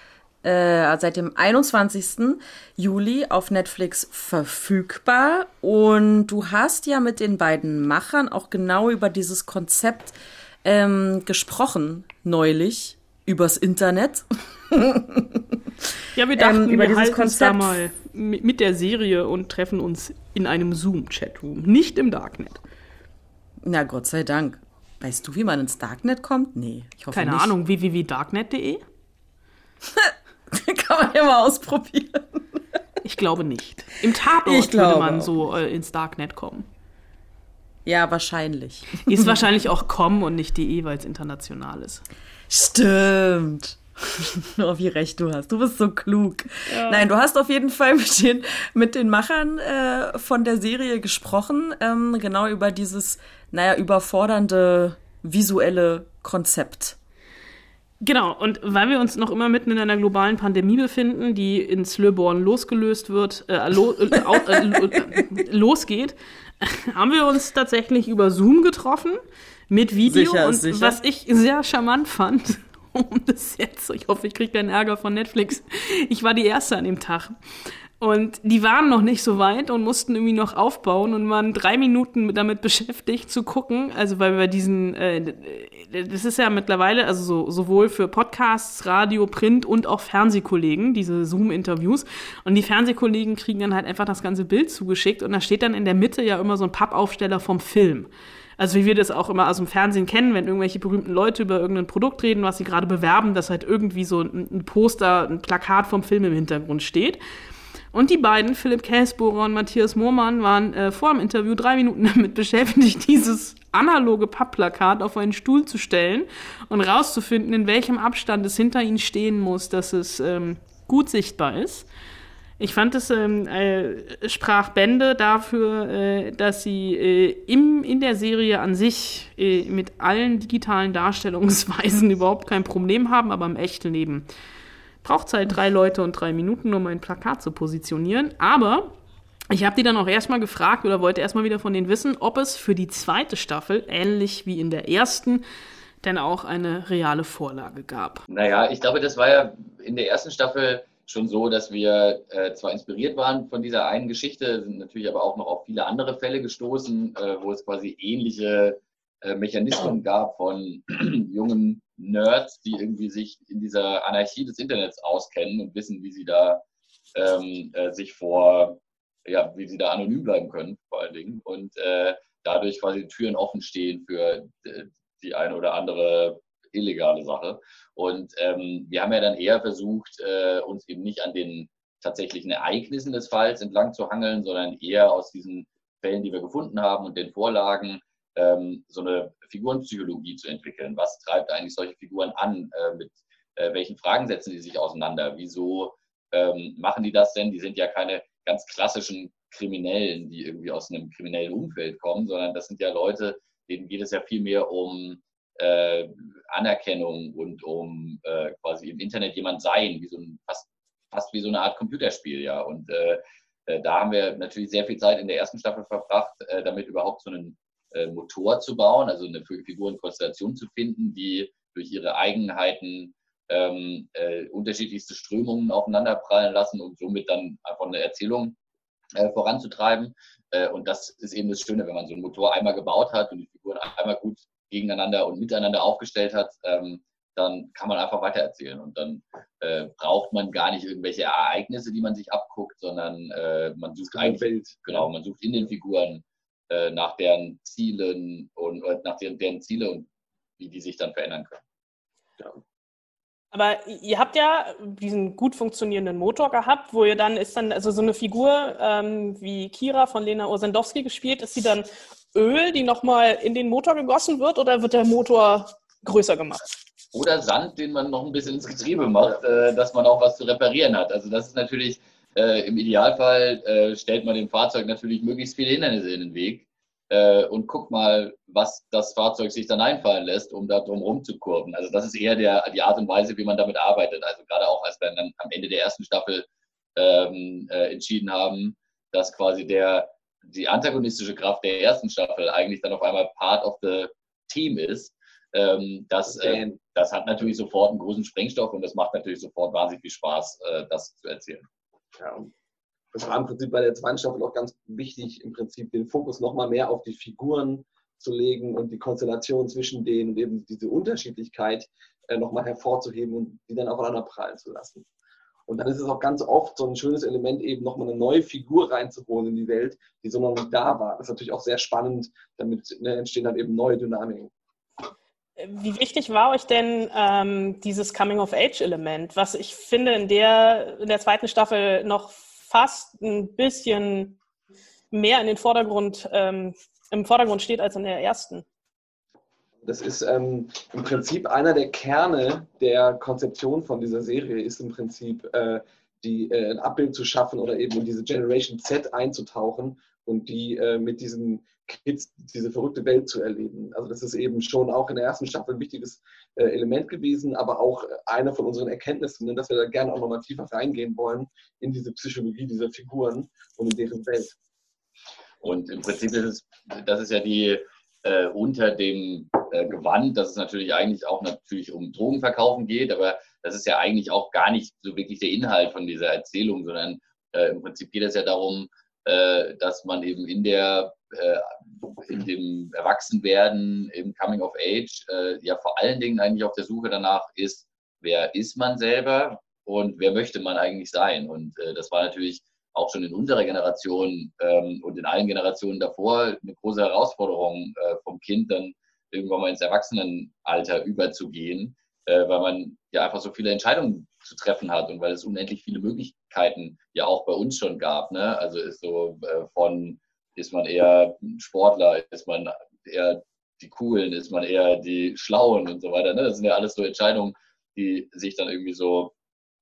äh, seit dem 21. Juli auf Netflix verfügbar. Und du hast ja mit den beiden Machern auch genau über dieses Konzept ähm, gesprochen, neulich, übers Internet. ja, wir dachten, ähm, wir halten uns da mal mit der Serie und treffen uns in einem Zoom-Chatroom, nicht im Darknet. Na, Gott sei Dank. Weißt du, wie man ins Darknet kommt? Nee, ich hoffe Keine nicht. Ahnung, www.darknet.de? Kann man ja mal ausprobieren. Ich glaube nicht. Im Tatort würde man auch. so äh, ins Darknet kommen. Ja, wahrscheinlich. Ist wahrscheinlich auch com und nicht de, weil es international ist. Stimmt. Nur wie recht du hast. Du bist so klug. Ja. Nein, du hast auf jeden Fall mit den, mit den Machern äh, von der Serie gesprochen, ähm, genau über dieses, naja, überfordernde visuelle Konzept. Genau, und weil wir uns noch immer mitten in einer globalen Pandemie befinden, die in Slöborn losgelöst wird, äh, lo, äh, äh, losgeht, haben wir uns tatsächlich über Zoom getroffen mit Video. Sicher, und sicher. was ich sehr charmant fand, um das jetzt. Ich hoffe, ich kriege keinen Ärger von Netflix. Ich war die Erste an dem Tag. Und die waren noch nicht so weit und mussten irgendwie noch aufbauen und waren drei Minuten damit beschäftigt zu gucken. Also weil wir diesen, äh, das ist ja mittlerweile, also so, sowohl für Podcasts, Radio, Print und auch Fernsehkollegen, diese Zoom-Interviews. Und die Fernsehkollegen kriegen dann halt einfach das ganze Bild zugeschickt und da steht dann in der Mitte ja immer so ein Pappaufsteller vom Film. Also wie wir das auch immer aus dem Fernsehen kennen, wenn irgendwelche berühmten Leute über irgendein Produkt reden, was sie gerade bewerben, dass halt irgendwie so ein Poster, ein Plakat vom Film im Hintergrund steht. Und die beiden, Philipp Käsbohrer und Matthias Mohrmann, waren äh, vor dem Interview drei Minuten damit beschäftigt, dieses analoge Pappplakat auf einen Stuhl zu stellen und rauszufinden, in welchem Abstand es hinter ihnen stehen muss, dass es ähm, gut sichtbar ist. Ich fand es ähm, äh, sprach Bände dafür, äh, dass sie äh, im, in der Serie an sich äh, mit allen digitalen Darstellungsweisen überhaupt kein Problem haben, aber im echten Leben braucht halt drei Leute und drei Minuten, um ein Plakat zu positionieren. Aber ich habe die dann auch erstmal gefragt oder wollte erstmal wieder von denen wissen, ob es für die zweite Staffel, ähnlich wie in der ersten, denn auch eine reale Vorlage gab. Naja, ich glaube, das war ja in der ersten Staffel schon so, dass wir äh, zwar inspiriert waren von dieser einen Geschichte, sind natürlich aber auch noch auf viele andere Fälle gestoßen, äh, wo es quasi ähnliche äh, Mechanismen gab von jungen Nerds, die irgendwie sich in dieser Anarchie des Internets auskennen und wissen, wie sie da ähm, äh, sich vor, ja, wie sie da anonym bleiben können, vor allen Dingen, und äh, dadurch quasi Türen offen stehen für äh, die eine oder andere illegale Sache. Und ähm, wir haben ja dann eher versucht, äh, uns eben nicht an den tatsächlichen Ereignissen des Falls entlang zu hangeln, sondern eher aus diesen Fällen, die wir gefunden haben und den Vorlagen, ähm, so eine Figurenpsychologie zu entwickeln. Was treibt eigentlich solche Figuren an? Äh, mit äh, welchen Fragen setzen die sich auseinander? Wieso ähm, machen die das denn? Die sind ja keine ganz klassischen Kriminellen, die irgendwie aus einem kriminellen Umfeld kommen, sondern das sind ja Leute, denen geht es ja viel mehr um äh, Anerkennung und um äh, quasi im Internet jemand sein, wie so ein, fast, fast wie so eine Art Computerspiel, ja. Und äh, äh, da haben wir natürlich sehr viel Zeit in der ersten Staffel verbracht, äh, damit überhaupt so einen äh, Motor zu bauen, also eine Figurenkonstellation zu finden, die durch ihre Eigenheiten ähm, äh, unterschiedlichste Strömungen aufeinanderprallen lassen und somit dann einfach eine Erzählung äh, voranzutreiben. Äh, und das ist eben das Schöne, wenn man so einen Motor einmal gebaut hat und die Figuren einmal gut gegeneinander und miteinander aufgestellt hat, ähm, dann kann man einfach weitererzählen. Und dann äh, braucht man gar nicht irgendwelche Ereignisse, die man sich abguckt, sondern äh, man sucht eigentlich, Welt. genau, man sucht in den Figuren äh, nach deren Zielen und nach deren, deren Ziele und wie die sich dann verändern können. Ja. Aber ihr habt ja diesen gut funktionierenden Motor gehabt, wo ihr dann ist dann, also so eine Figur ähm, wie Kira von Lena Osendowski gespielt, ist sie dann Öl, die nochmal in den Motor gegossen wird oder wird der Motor größer gemacht? Oder Sand, den man noch ein bisschen ins Getriebe macht, äh, dass man auch was zu reparieren hat. Also das ist natürlich, äh, im Idealfall äh, stellt man dem Fahrzeug natürlich möglichst viele Hindernisse in den Weg äh, und guck mal, was das Fahrzeug sich dann einfallen lässt, um da drum rumzukurven. Also das ist eher der, die Art und Weise, wie man damit arbeitet. Also gerade auch, als wir dann am Ende der ersten Staffel ähm, äh, entschieden haben, dass quasi der, die antagonistische Kraft der ersten Staffel eigentlich dann auf einmal Part of the Team ist. Ähm, das, äh, das hat natürlich sofort einen großen Sprengstoff und das macht natürlich sofort wahnsinnig viel Spaß, äh, das zu erzählen. Ja, das war im Prinzip bei der zweiten Staffel auch ganz wichtig, im Prinzip den Fokus nochmal mehr auf die Figuren zu legen und die Konstellation zwischen denen und eben diese Unterschiedlichkeit äh, nochmal hervorzuheben und die dann aufeinander prallen zu lassen. Und dann ist es auch ganz oft so ein schönes Element, eben nochmal eine neue Figur reinzuholen in die Welt, die so noch nicht da war. Das ist natürlich auch sehr spannend, damit ne, entstehen dann eben neue Dynamiken. Wie wichtig war euch denn ähm, dieses Coming-of-Age-Element, was ich finde in der, in der zweiten Staffel noch fast ein bisschen mehr in den Vordergrund, ähm, im Vordergrund steht als in der ersten. Das ist ähm, im Prinzip einer der Kerne der Konzeption von dieser Serie, ist im Prinzip äh, die, äh, ein Abbild zu schaffen oder eben in diese Generation Z einzutauchen und die äh, mit diesen Kids diese verrückte Welt zu erleben. Also das ist eben schon auch in der ersten Staffel ein wichtiges äh, Element gewesen, aber auch eine von unseren Erkenntnissen, ne, dass wir da gerne auch nochmal tiefer reingehen wollen in diese Psychologie dieser Figuren und in deren Welt. Und im Prinzip ist es, das ist ja die äh, unter dem äh, Gewand, dass es natürlich eigentlich auch natürlich um Drogenverkaufen geht, aber das ist ja eigentlich auch gar nicht so wirklich der Inhalt von dieser Erzählung, sondern äh, im Prinzip geht es ja darum, äh, dass man eben in der äh, in dem Erwachsenwerden, im Coming of Age, äh, ja vor allen Dingen eigentlich auf der Suche danach ist, wer ist man selber und wer möchte man eigentlich sein. Und äh, das war natürlich auch schon in unserer Generation ähm, und in allen Generationen davor eine große Herausforderung äh, vom Kind dann irgendwann mal ins Erwachsenenalter überzugehen, äh, weil man ja einfach so viele Entscheidungen zu treffen hat und weil es unendlich viele Möglichkeiten ja auch bei uns schon gab. Ne? Also ist so äh, von ist man eher Sportler, ist man eher die Coolen, ist man eher die Schlauen und so weiter. Ne? Das sind ja alles so Entscheidungen, die sich dann irgendwie so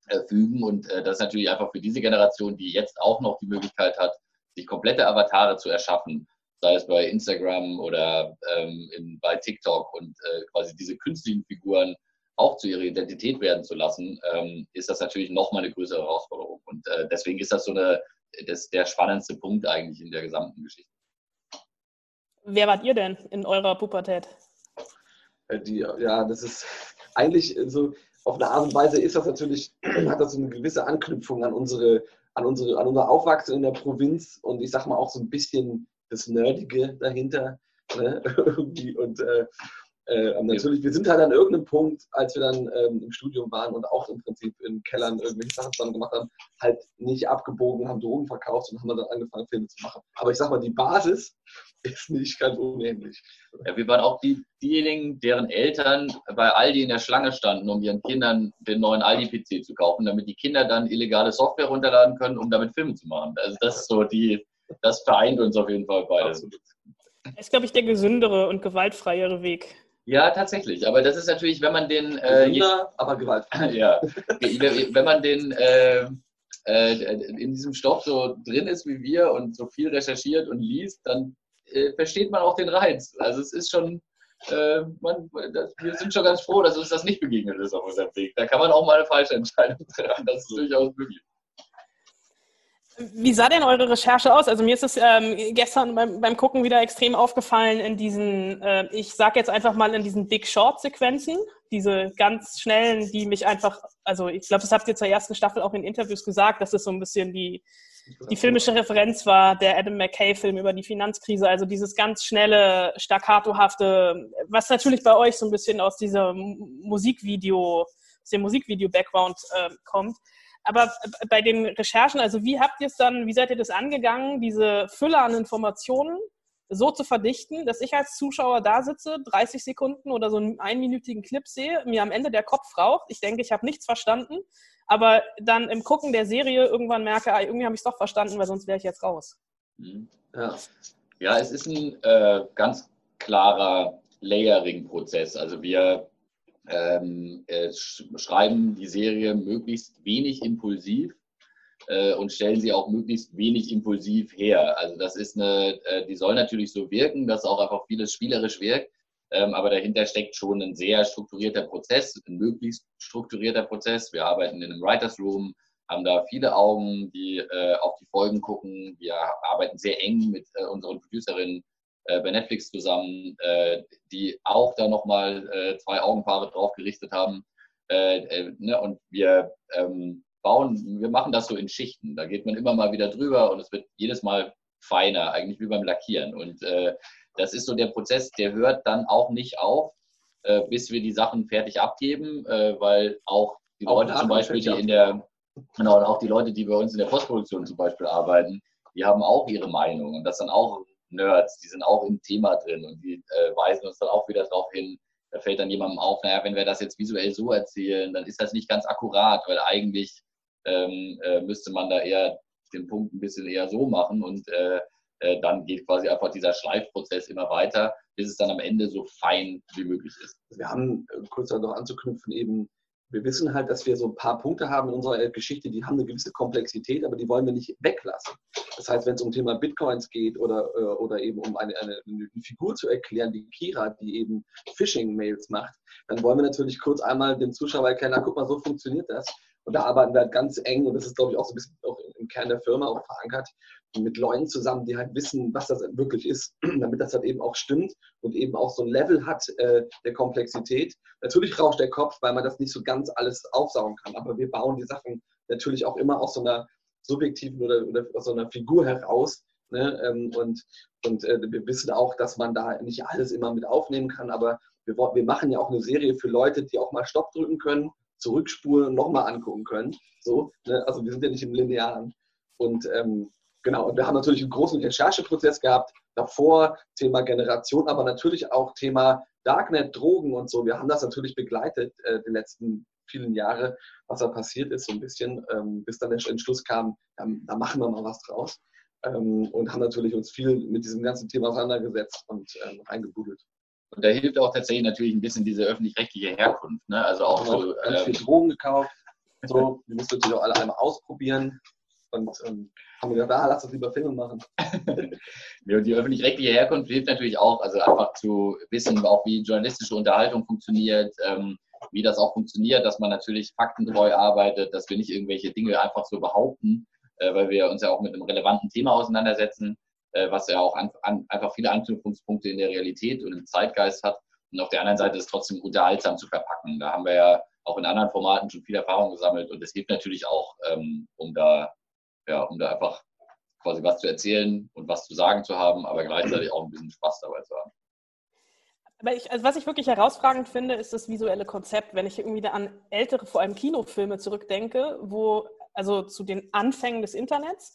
äh, fügen. Und äh, das ist natürlich einfach für diese Generation, die jetzt auch noch die Möglichkeit hat, sich komplette Avatare zu erschaffen, sei es bei Instagram oder ähm, in, bei TikTok und äh, quasi diese künstlichen Figuren auch zu ihrer Identität werden zu lassen, ähm, ist das natürlich nochmal eine größere Herausforderung. Und äh, deswegen ist das so eine das der spannendste Punkt eigentlich in der gesamten Geschichte. Wer wart ihr denn in eurer Pubertät? Äh, die, ja, das ist eigentlich so, auf eine Art und Weise ist das natürlich, hat das so eine gewisse Anknüpfung an unsere, an unsere, an unser Aufwachsen in der Provinz und ich sag mal auch so ein bisschen das Nerdige dahinter. Ne? und äh, äh, natürlich, wir sind halt an irgendeinem Punkt, als wir dann ähm, im Studium waren und auch im Prinzip in Kellern irgendwelche Sachen zusammen gemacht haben, halt nicht abgebogen, haben Drogen verkauft und haben dann angefangen, Filme zu machen. Aber ich sag mal, die Basis ist nicht ganz unähnlich. Ja, wir waren auch die, diejenigen, deren Eltern bei Aldi in der Schlange standen, um ihren Kindern den neuen Aldi-PC zu kaufen, damit die Kinder dann illegale Software runterladen können, um damit Filme zu machen. Also das ist so die, das vereint uns auf jeden Fall beide. Das ist, glaube ich, der gesündere und gewaltfreiere Weg. Ja, tatsächlich. Aber das ist natürlich, wenn man den. Äh, Gesünder, aber Gewalt. ja. wenn man den äh, äh, in diesem Stoff so drin ist wie wir und so viel recherchiert und liest, dann äh, versteht man auch den Reiz. Also es ist schon. Äh, man, das, wir sind schon ganz froh, dass uns das nicht begegnet ist auf unserem Weg. Da kann man auch mal eine falsche Entscheidung treffen. Das ist durchaus möglich. Wie sah denn eure Recherche aus? Also mir ist es ähm, gestern beim, beim, Gucken wieder extrem aufgefallen in diesen, äh, ich sage jetzt einfach mal in diesen Big Short-Sequenzen, diese ganz schnellen, die mich einfach, also ich glaube, das habt ihr zur ersten Staffel auch in Interviews gesagt, dass es so ein bisschen die, die filmische Referenz war, der Adam McKay-Film über die Finanzkrise, also dieses ganz schnelle, staccatohafte, was natürlich bei euch so ein bisschen aus diesem Musikvideo, aus dem Musikvideo-Background äh, kommt. Aber bei den Recherchen, also wie habt ihr es dann, wie seid ihr das angegangen, diese Fülle an Informationen so zu verdichten, dass ich als Zuschauer da sitze, 30 Sekunden oder so einen einminütigen Clip sehe, mir am Ende der Kopf raucht, ich denke, ich habe nichts verstanden, aber dann im Gucken der Serie irgendwann merke, ah, irgendwie habe ich es doch verstanden, weil sonst wäre ich jetzt raus. Mhm. Ja, ja es ist ein äh, ganz klarer Layering-Prozess. Also wir ähm, äh, schreiben die Serie möglichst wenig impulsiv äh, und stellen sie auch möglichst wenig impulsiv her. Also das ist eine, äh, die soll natürlich so wirken, dass auch einfach vieles spielerisch wirkt, ähm, aber dahinter steckt schon ein sehr strukturierter Prozess, ein möglichst strukturierter Prozess. Wir arbeiten in einem Writers Room, haben da viele Augen, die äh, auf die Folgen gucken. Wir arbeiten sehr eng mit äh, unseren Producerinnen äh, bei Netflix zusammen, äh, die auch da nochmal äh, zwei Augenpaare drauf gerichtet haben. Ne? Und wir ähm, bauen, wir machen das so in Schichten. Da geht man immer mal wieder drüber und es wird jedes Mal feiner, eigentlich wie beim Lackieren. Und äh, das ist so der Prozess, der hört dann auch nicht auf, äh, bis wir die Sachen fertig abgeben, äh, weil auch die auch Leute zum Beispiel, die in der, genau, und auch die Leute, die bei uns in der Postproduktion zum Beispiel arbeiten, die haben auch ihre Meinung und das sind auch Nerds, die sind auch im Thema drin und die äh, weisen uns dann auch wieder darauf hin, da fällt dann jemandem auf, naja, wenn wir das jetzt visuell so erzählen, dann ist das nicht ganz akkurat, weil eigentlich ähm, äh, müsste man da eher den Punkt ein bisschen eher so machen und äh, äh, dann geht quasi einfach dieser Schleifprozess immer weiter, bis es dann am Ende so fein wie möglich ist. Wir haben, äh, kurz noch anzuknüpfen, eben wir wissen halt, dass wir so ein paar Punkte haben in unserer Geschichte, die haben eine gewisse Komplexität, aber die wollen wir nicht weglassen. Das heißt, wenn es um Thema Bitcoins geht oder, äh, oder eben um eine, eine, eine Figur zu erklären, die Kira, die eben Phishing-Mails macht, dann wollen wir natürlich kurz einmal dem Zuschauer erklären, na guck mal, so funktioniert das. Und da arbeiten wir halt ganz eng, und das ist, glaube ich, auch so ein bisschen auch im Kern der Firma auch verankert, mit Leuten zusammen, die halt wissen, was das wirklich ist, damit das halt eben auch stimmt und eben auch so ein Level hat äh, der Komplexität. Natürlich rauscht der Kopf, weil man das nicht so ganz alles aufsaugen kann, aber wir bauen die Sachen natürlich auch immer aus so einer subjektiven oder, oder aus so einer Figur heraus. Ne? Ähm, und und äh, wir wissen auch, dass man da nicht alles immer mit aufnehmen kann, aber wir, wir machen ja auch eine Serie für Leute, die auch mal Stopp drücken können zurückspulen, nochmal angucken können. So, ne? Also wir sind ja nicht im Linearen. Und ähm, genau, und wir haben natürlich einen großen Rechercheprozess gehabt, davor Thema Generation, aber natürlich auch Thema Darknet, Drogen und so. Wir haben das natürlich begleitet äh, die letzten vielen Jahre, was da passiert ist, so ein bisschen, ähm, bis dann der Entschluss kam, da, da machen wir mal was draus. Ähm, und haben natürlich uns viel mit diesem ganzen Thema auseinandergesetzt und ähm, reingebudelt. Und da hilft auch tatsächlich natürlich ein bisschen diese öffentlich-rechtliche Herkunft. Ne? Also auch genau, so. Ganz ähm, viel Drogen gekauft. So, die musst du auch alle einmal ausprobieren. Und ähm, haben wir gedacht, ah, lass uns lieber Filme machen. ja, und die öffentlich-rechtliche Herkunft hilft natürlich auch, also einfach zu wissen, auch wie journalistische Unterhaltung funktioniert, ähm, wie das auch funktioniert, dass man natürlich faktentreu arbeitet, dass wir nicht irgendwelche Dinge einfach so behaupten, äh, weil wir uns ja auch mit einem relevanten Thema auseinandersetzen. Äh, was ja auch an, an, einfach viele Anknüpfungspunkte in der Realität und im Zeitgeist hat. Und auf der anderen Seite ist es trotzdem unterhaltsam zu verpacken. Da haben wir ja auch in anderen Formaten schon viel Erfahrung gesammelt und es hilft natürlich auch, ähm, um da, ja, um da einfach quasi was zu erzählen und was zu sagen zu haben, aber gleichzeitig auch ein bisschen Spaß dabei zu haben. Aber ich, also was ich wirklich herausragend finde, ist das visuelle Konzept. Wenn ich irgendwie an ältere, vor allem Kinofilme zurückdenke, wo, also zu den Anfängen des Internets,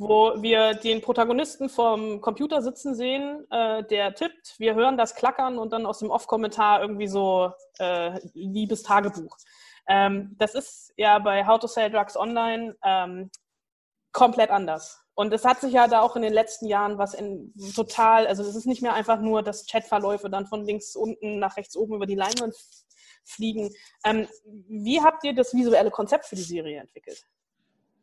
wo wir den Protagonisten vom Computer sitzen sehen, äh, der tippt, wir hören das Klackern und dann aus dem Off-Kommentar irgendwie so äh, liebes Tagebuch. Ähm, das ist ja bei How to Sell Drugs Online ähm, komplett anders. Und es hat sich ja da auch in den letzten Jahren was in, total, also es ist nicht mehr einfach nur, dass Chatverläufe dann von links unten nach rechts oben über die Leinwand fliegen. Ähm, wie habt ihr das visuelle Konzept für die Serie entwickelt?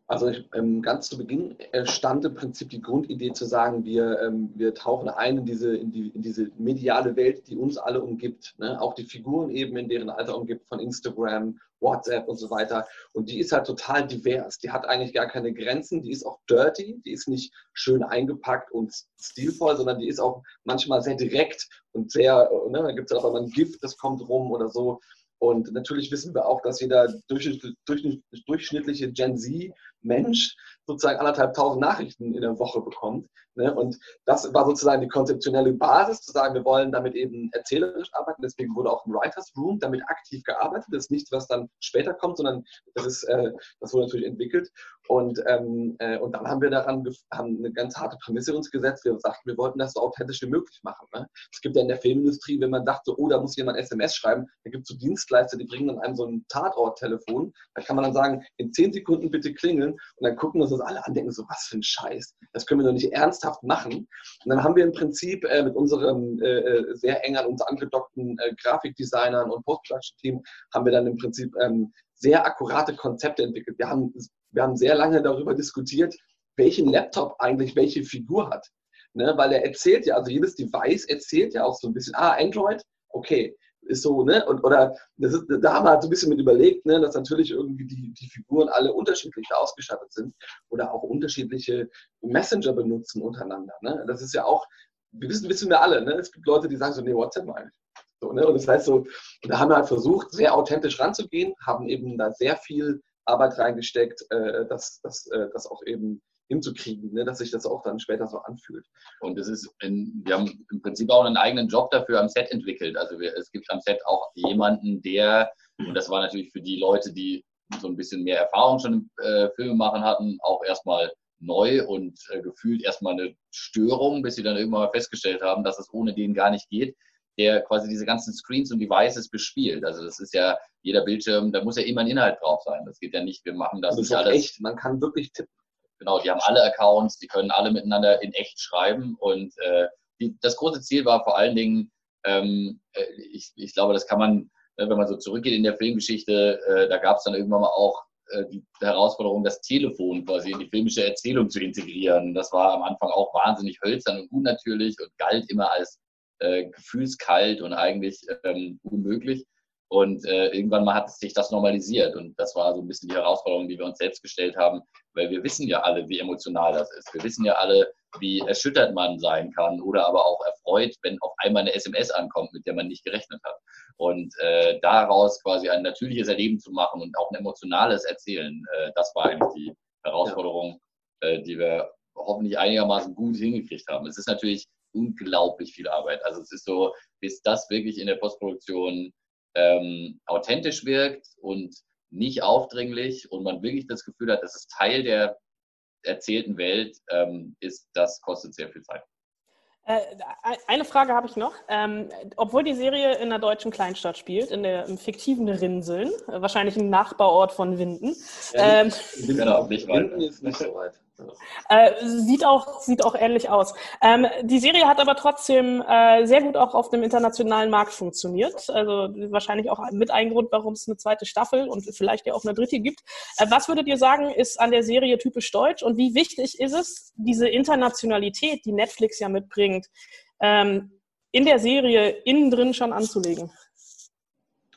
Also ich, ähm, ganz zu Beginn stand im Prinzip die Grundidee zu sagen, wir, ähm, wir tauchen ein in diese, in, die, in diese mediale Welt, die uns alle umgibt. Ne? Auch die Figuren eben, in deren Alter umgibt, von Instagram, WhatsApp und so weiter. Und die ist halt total divers. Die hat eigentlich gar keine Grenzen. Die ist auch dirty. Die ist nicht schön eingepackt und stilvoll, sondern die ist auch manchmal sehr direkt und sehr, ne? da gibt es auch immer ein Gift, das kommt rum oder so. Und natürlich wissen wir auch, dass jeder durchschnittliche Gen Z-Mensch sozusagen anderthalb tausend Nachrichten in der Woche bekommt. Ne? Und das war sozusagen die konzeptionelle Basis, zu sagen, wir wollen damit eben erzählerisch arbeiten. Deswegen wurde auch im Writers Room damit aktiv gearbeitet. Das ist nichts, was dann später kommt, sondern das, ist, äh, das wurde natürlich entwickelt. Und, ähm, äh, und dann haben wir daran haben eine ganz harte Prämisse uns gesetzt. Wir sagten, wir wollten das so authentisch wie möglich machen. Ne? Es gibt ja in der Filmindustrie, wenn man dachte, oh, da muss jemand SMS schreiben, da gibt es so Dienstleister, die bringen dann einem so ein Tatort-Telefon. Da kann man dann sagen, in zehn Sekunden bitte klingeln und dann gucken uns das alle an, denken so, was für ein Scheiß. Das können wir doch nicht ernsthaft machen. Und dann haben wir im Prinzip äh, mit unserem äh, äh sehr eng an uns angedockten äh, Grafikdesignern und Post-Production-Team haben wir dann im Prinzip ähm, sehr akkurate Konzepte entwickelt. Wir haben, wir haben sehr lange darüber diskutiert, welchen Laptop eigentlich welche Figur hat. Ne? Weil er erzählt ja, also jedes Device erzählt ja auch so ein bisschen, ah, Android, okay, ist so, ne? Und, oder ist, da haben wir halt so ein bisschen mit überlegt, ne, dass natürlich irgendwie die, die Figuren alle unterschiedlich ausgestattet sind oder auch unterschiedliche Messenger benutzen untereinander. Ne? Das ist ja auch, wir wissen, wissen wir alle, ne? Es gibt Leute, die sagen so, nee, WhatsApp meine ich. So, ne? Und das heißt so, da haben wir halt versucht, sehr authentisch ranzugehen, haben eben da sehr viel Arbeit reingesteckt, äh, dass, dass, äh, dass auch eben hinzukriegen, ne, dass sich das auch dann später so anfühlt. Und es ist, in, wir haben im Prinzip auch einen eigenen Job dafür am Set entwickelt. Also wir, es gibt am Set auch jemanden, der, und das war natürlich für die Leute, die so ein bisschen mehr Erfahrung schon im äh, Filmemachen hatten, auch erstmal neu und äh, gefühlt erstmal eine Störung, bis sie dann irgendwann mal festgestellt haben, dass es ohne den gar nicht geht, der quasi diese ganzen Screens und Devices bespielt. Also das ist ja jeder Bildschirm, da muss ja immer ein Inhalt drauf sein. Das geht ja nicht, wir machen das, das nicht alles. Echt, man kann wirklich tippen. Genau, die haben alle Accounts, die können alle miteinander in echt schreiben. Und äh, die, das große Ziel war vor allen Dingen, ähm, äh, ich, ich glaube, das kann man, äh, wenn man so zurückgeht in der Filmgeschichte, äh, da gab es dann irgendwann mal auch äh, die Herausforderung, das Telefon quasi in die filmische Erzählung zu integrieren. Das war am Anfang auch wahnsinnig hölzern und unnatürlich und galt immer als äh, gefühlskalt und eigentlich ähm, unmöglich. Und äh, irgendwann mal hat sich das normalisiert. Und das war so ein bisschen die Herausforderung, die wir uns selbst gestellt haben, weil wir wissen ja alle, wie emotional das ist. Wir wissen ja alle, wie erschüttert man sein kann oder aber auch erfreut, wenn auf einmal eine SMS ankommt, mit der man nicht gerechnet hat. Und äh, daraus quasi ein natürliches Erleben zu machen und auch ein emotionales Erzählen, äh, das war eigentlich die Herausforderung, äh, die wir hoffentlich einigermaßen gut hingekriegt haben. Es ist natürlich unglaublich viel Arbeit. Also es ist so, bis das wirklich in der Postproduktion ähm, authentisch wirkt und nicht aufdringlich und man wirklich das Gefühl hat, dass es Teil der erzählten Welt ähm, ist, das kostet sehr viel Zeit. Äh, eine Frage habe ich noch. Ähm, obwohl die Serie in einer deutschen Kleinstadt spielt, in der im fiktiven Rinseln, wahrscheinlich ein Nachbarort von Winden. Ja, ähm, genau, nicht weit. Winden ist nicht so weit. Äh, sieht, auch, sieht auch ähnlich aus. Ähm, die Serie hat aber trotzdem äh, sehr gut auch auf dem internationalen Markt funktioniert. Also wahrscheinlich auch mit ein Grund, warum es eine zweite Staffel und vielleicht ja auch eine dritte gibt. Äh, was würdet ihr sagen, ist an der Serie typisch deutsch und wie wichtig ist es, diese Internationalität, die Netflix ja mitbringt, ähm, in der Serie innen drin schon anzulegen?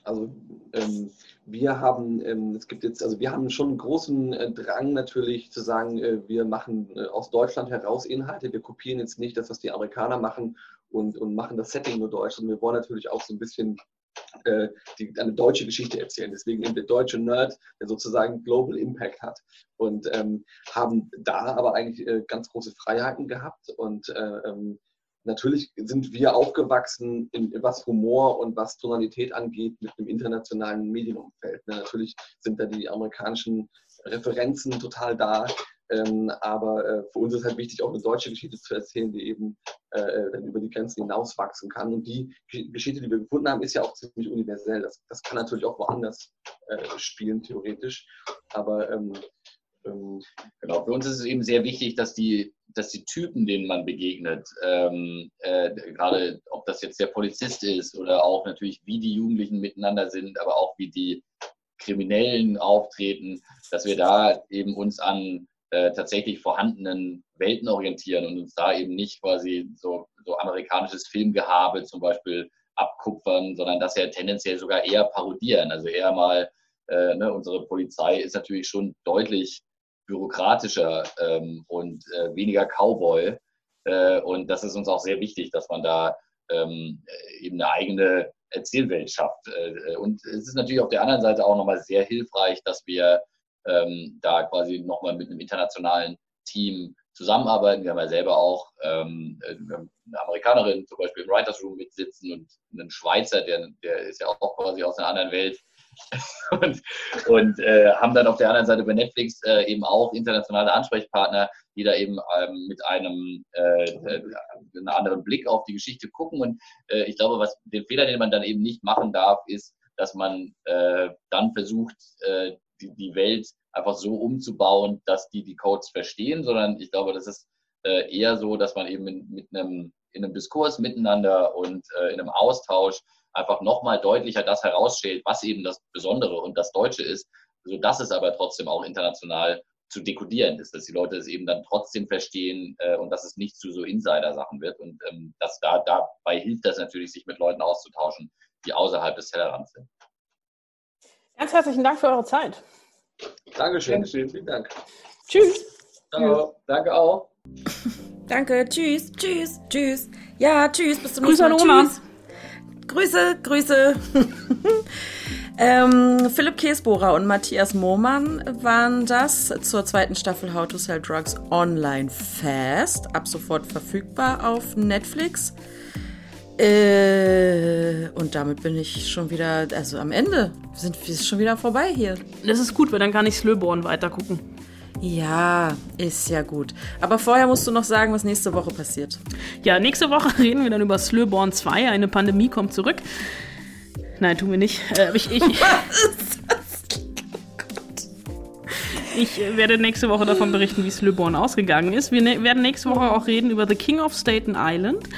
Also ähm, wir haben, ähm, es gibt jetzt, also wir haben schon einen großen äh, Drang natürlich zu sagen, äh, wir machen äh, aus Deutschland heraus Inhalte. Wir kopieren jetzt nicht das, was die Amerikaner machen und, und machen das Setting nur deutsch, sondern wir wollen natürlich auch so ein bisschen äh, die, eine deutsche Geschichte erzählen. Deswegen eben der deutsche Nerd, der sozusagen Global Impact hat. Und ähm, haben da aber eigentlich äh, ganz große Freiheiten gehabt und äh, ähm, natürlich sind wir aufgewachsen, in, was Humor und was Tonalität angeht, mit einem internationalen Medienumfeld. Ne? Natürlich sind da die amerikanischen Referenzen total da. Ähm, aber äh, für uns ist halt wichtig, auch eine deutsche Geschichte zu erzählen, die eben äh, über die Grenzen hinauswachsen kann. Und die Geschichte, die wir gefunden haben, ist ja auch ziemlich universell. Das, das kann natürlich auch woanders äh, spielen, theoretisch. Aber ähm, genau, für uns ist es eben sehr wichtig, dass die dass die Typen, denen man begegnet, ähm, äh, gerade ob das jetzt der Polizist ist oder auch natürlich, wie die Jugendlichen miteinander sind, aber auch wie die Kriminellen auftreten, dass wir da eben uns an äh, tatsächlich vorhandenen Welten orientieren und uns da eben nicht quasi so, so amerikanisches Filmgehabe zum Beispiel abkupfern, sondern das ja tendenziell sogar eher parodieren. Also eher mal, äh, ne, unsere Polizei ist natürlich schon deutlich bürokratischer ähm, und äh, weniger Cowboy. Äh, und das ist uns auch sehr wichtig, dass man da ähm, eben eine eigene Erzählwelt schafft. Äh, und es ist natürlich auf der anderen Seite auch nochmal sehr hilfreich, dass wir ähm, da quasi nochmal mit einem internationalen Team zusammenarbeiten. Wir haben ja selber auch ähm, eine Amerikanerin zum Beispiel im Writers Room mitsitzen und einen Schweizer, der, der ist ja auch quasi aus einer anderen Welt. und, und äh, haben dann auf der anderen Seite bei Netflix äh, eben auch internationale Ansprechpartner, die da eben ähm, mit einem äh, einen anderen Blick auf die Geschichte gucken. Und äh, ich glaube, was den Fehler, den man dann eben nicht machen darf, ist, dass man äh, dann versucht, äh, die, die Welt einfach so umzubauen, dass die die Codes verstehen, sondern ich glaube, das ist äh, eher so, dass man eben in, mit einem, in einem Diskurs miteinander und äh, in einem Austausch einfach nochmal deutlicher das herausstellt, was eben das Besondere und das Deutsche ist, sodass es aber trotzdem auch international zu dekodieren ist, dass die Leute es eben dann trotzdem verstehen äh, und dass es nicht zu so Insider-Sachen wird. Und ähm, dass da dabei hilft das natürlich, sich mit Leuten auszutauschen, die außerhalb des Tellerrands sind. Ganz herzlichen Dank für eure Zeit. Dankeschön, vielen, vielen Dank. Tschüss. Ciao. Danke auch. Danke, tschüss, tschüss, tschüss. Ja, tschüss, bis zum Grüße nächsten an Mal. Oma. Tschüss. Grüße, Grüße. ähm, Philipp Käsbohrer und Matthias Mohmann waren das zur zweiten Staffel How to Sell Drugs Online Fast. Ab sofort verfügbar auf Netflix. Äh, und damit bin ich schon wieder, also am Ende sind wir schon wieder vorbei hier. Das ist gut, weil dann kann ich Slöborn weitergucken. Ja, ist ja gut. Aber vorher musst du noch sagen, was nächste Woche passiert. Ja, nächste Woche reden wir dann über Slöborn 2. Eine Pandemie kommt zurück. Nein, tun wir nicht. Äh, ich, ich, ich äh, werde nächste Woche davon berichten, wie Slöborn ausgegangen ist. Wir ne werden nächste Woche auch reden über The King of Staten Island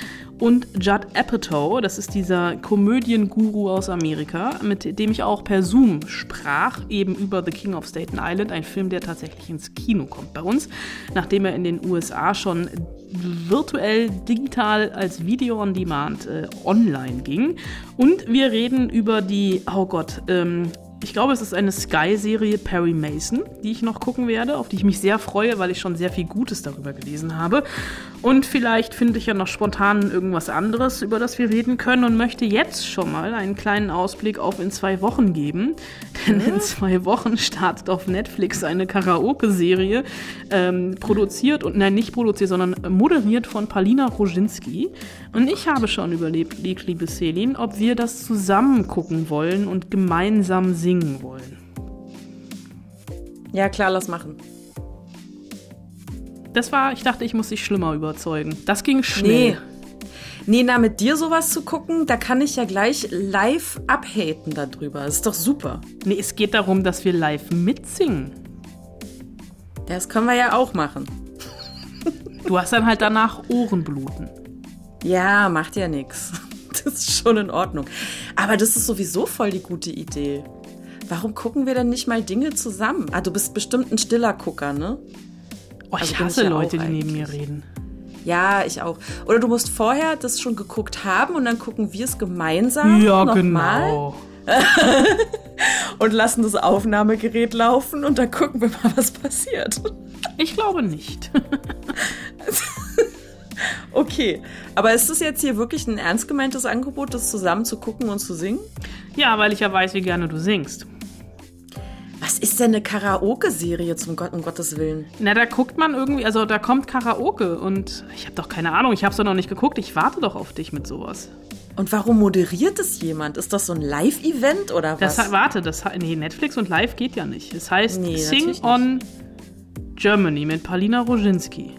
und Judd Apatow. Das ist dieser Komödienguru aus Amerika, mit dem ich auch per Zoom sprach, eben über The King of Staten Island, ein Film, der tatsächlich ins Kino kommt bei uns, nachdem er in den USA schon virtuell, digital als Video on Demand äh, online ging. Und wir reden über die, oh Gott, ähm, ich glaube, es ist eine Sky-Serie Perry Mason, die ich noch gucken werde, auf die ich mich sehr freue, weil ich schon sehr viel Gutes darüber gelesen habe. Und vielleicht finde ich ja noch spontan irgendwas anderes, über das wir reden können und möchte jetzt schon mal einen kleinen Ausblick auf in zwei Wochen geben. Denn in zwei Wochen startet auf Netflix eine Karaoke-Serie, ähm, produziert und, nein, nicht produziert, sondern moderiert von Palina Roginski. Und ich habe schon überlegt, liebe Selin, ob wir das zusammen gucken wollen und gemeinsam singen wollen. Ja, klar, lass machen. Das war, ich dachte, ich muss dich schlimmer überzeugen. Das ging schnell. Nee. Nee, na, mit dir sowas zu gucken, da kann ich ja gleich live abhaten darüber. Das ist doch super. Nee, es geht darum, dass wir live mitsingen. Das können wir ja auch machen. Du hast dann halt danach Ohrenbluten. Ja, macht ja nichts. Das ist schon in Ordnung. Aber das ist sowieso voll die gute Idee. Warum gucken wir denn nicht mal Dinge zusammen? Ah, du bist bestimmt ein stiller Gucker, ne? Oh, ich Also hasse ich ja Leute, die neben mir reden. Ja, ich auch. Oder du musst vorher das schon geguckt haben und dann gucken wir es gemeinsam Ja, genau. und lassen das Aufnahmegerät laufen und dann gucken wir mal, was passiert. Ich glaube nicht. Okay, aber ist das jetzt hier wirklich ein ernst gemeintes Angebot, das zusammen zu gucken und zu singen? ja, weil ich ja weiß, wie gerne du singst. Was ist denn eine Karaoke-Serie zum Gott, um Gottes Willen? Na, da guckt man irgendwie, also da kommt Karaoke und ich habe doch keine Ahnung, ich habe es doch noch nicht geguckt. Ich warte doch auf dich mit sowas. Und warum moderiert es jemand? Ist das so ein Live-Event oder was? Das, warte, das, nee, Netflix und live geht ja nicht. Es heißt Nee, Sing on Germany mit Palina Roginski.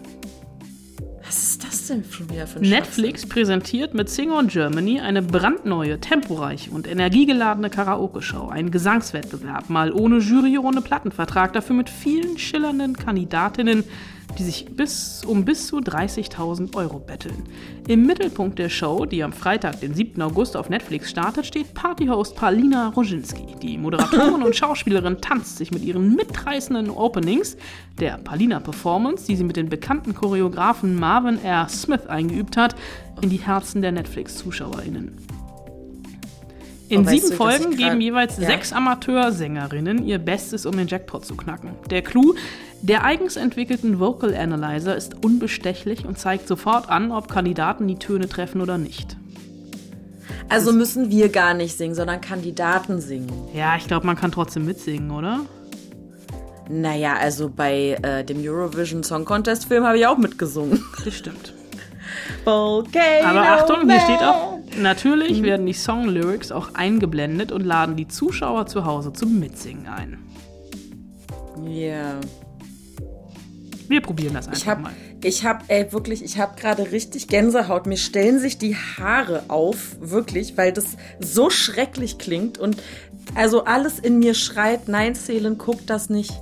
Was ist das denn schon wieder für ein Netflix präsentiert mit Sing on Germany eine brandneue, temporeiche und energiegeladene Karaoke-Show. Ein Gesangswettbewerb, mal ohne Jury, ohne Plattenvertrag, dafür mit vielen schillernden Kandidatinnen, die sich bis, um bis zu 30.000 Euro betteln. Im Mittelpunkt der Show, die am Freitag, den 7. August auf Netflix startet, steht Partyhost Palina Roginski. Die Moderatorin und Schauspielerin tanzt sich mit ihren mitreißenden Openings, der Palina-Performance, die sie mit den bekannten Choreografen Marvin R. Smith eingeübt hat, in die Herzen der Netflix-ZuschauerInnen. In sieben du, Folgen geben jeweils Ja. sechs Amateursängerinnen ihr Bestes, um den Jackpot zu knacken. Der Clou, der eigens entwickelten Vocal Analyzer ist unbestechlich und zeigt sofort an, ob Kandidaten die Töne treffen oder nicht. Also müssen wir gar nicht singen, sondern Kandidaten singen. Ja, ich glaube, man kann trotzdem mitsingen, oder? Naja, also bei äh, dem Eurovision Song Contest Film habe ich auch mitgesungen. Das stimmt. Volcano Aber Achtung, hier steht auch, natürlich werden die Song-Lyrics auch eingeblendet und laden die Zuschauer zu Hause zum Mitsingen ein. Ja. Wir probieren das einfach Ich habe, mal. ich habe, ey, wirklich, ich habe gerade richtig Gänsehaut. Mir stellen sich die Haare auf, wirklich, weil das so schrecklich klingt und also alles in mir schreit, nein, Seelen, guck das nicht.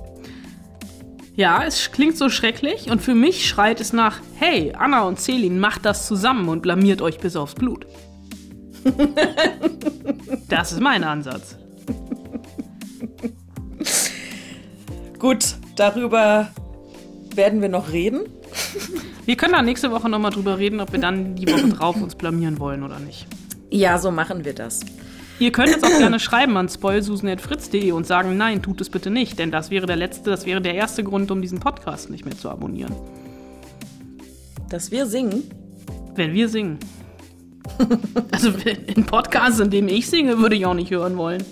Ja, es klingt so schrecklich und für mich schreit es nach, hey, Anna und Celine, macht das zusammen und blamiert euch bis aufs Blut. Das ist mein Ansatz. Gut, darüber werden wir noch reden. Wir können dann nächste Woche nochmal drüber reden, ob wir dann die Woche drauf uns blamieren wollen oder nicht. Ja, so machen wir das. Ihr könnt jetzt auch gerne schreiben an spoilsusen.fritz.de und sagen, nein, tut es bitte nicht, denn das wäre der letzte, das wäre der erste Grund, um diesen Podcast nicht mehr zu abonnieren. Dass wir singen. Wenn wir singen. Also in Podcasts, in dem ich singe, würde ich auch nicht hören wollen.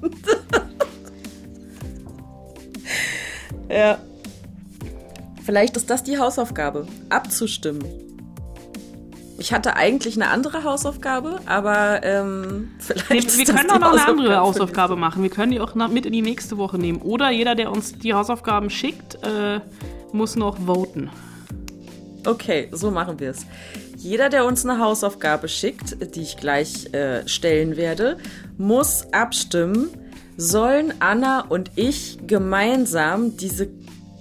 Ja. Vielleicht ist das die Hausaufgabe, abzustimmen. Ich hatte eigentlich eine andere Hausaufgabe, aber ähm, vielleicht. Ist wir können auch noch eine andere Hausaufgabe machen. Wir können die auch mit in die nächste Woche nehmen. Oder jeder, der uns die Hausaufgaben schickt, äh, muss noch voten. Okay, so machen wir es. Jeder, der uns eine Hausaufgabe schickt, die ich gleich äh, stellen werde, muss abstimmen, sollen Anna und ich gemeinsam diese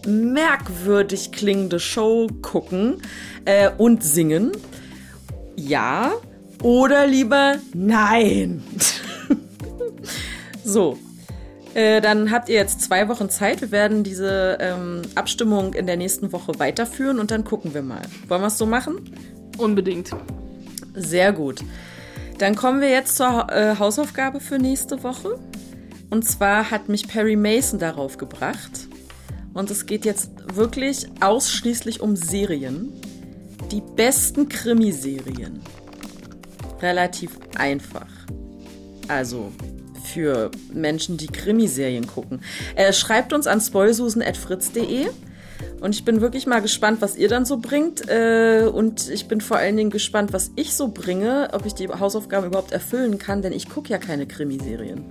merkwürdig klingende Show gucken äh, und singen. Ja oder lieber nein. so, äh, dann habt ihr jetzt zwei Wochen Zeit. Wir werden diese ähm, Abstimmung in der nächsten Woche weiterführen und dann gucken wir mal. Wollen wir es so machen? Unbedingt. Sehr gut. Dann kommen wir jetzt zur äh, Hausaufgabe für nächste Woche. Und zwar hat mich Perry Mason darauf gebracht. Und es geht jetzt wirklich ausschließlich um Serien. Die besten Krimiserien. Relativ einfach. Also für Menschen, die Krimiserien gucken. Äh, schreibt uns an spoilsusen.fritz.de. Und ich bin wirklich mal gespannt, was ihr dann so bringt. Äh, und ich bin vor allen Dingen gespannt, was ich so bringe, ob ich die Hausaufgaben überhaupt erfüllen kann, denn ich gucke ja keine Krimiserien.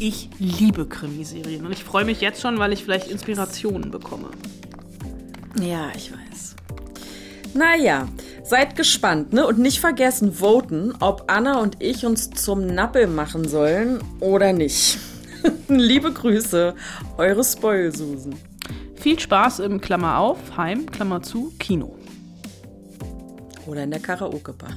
Ich liebe Krimiserien und ich freue mich jetzt schon, weil ich vielleicht Inspirationen bekomme. Ja, ich weiß. Naja, seid gespannt, ne? Und nicht vergessen, voten, ob Anna und ich uns zum Nappel machen sollen oder nicht. Liebe Grüße, eure Spoilsusen. Viel Spaß im Klammer auf, Heim, Klammer zu, Kino. Oder in der Karaoke-Bar.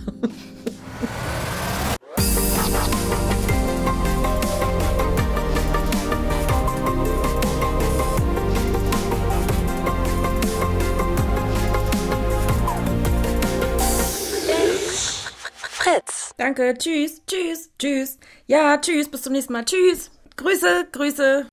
Fritz. Danke, tschüss, tschüss, tschüss. Ja, tschüss, bis zum nächsten Mal. Tschüss. Grüße, Grüße.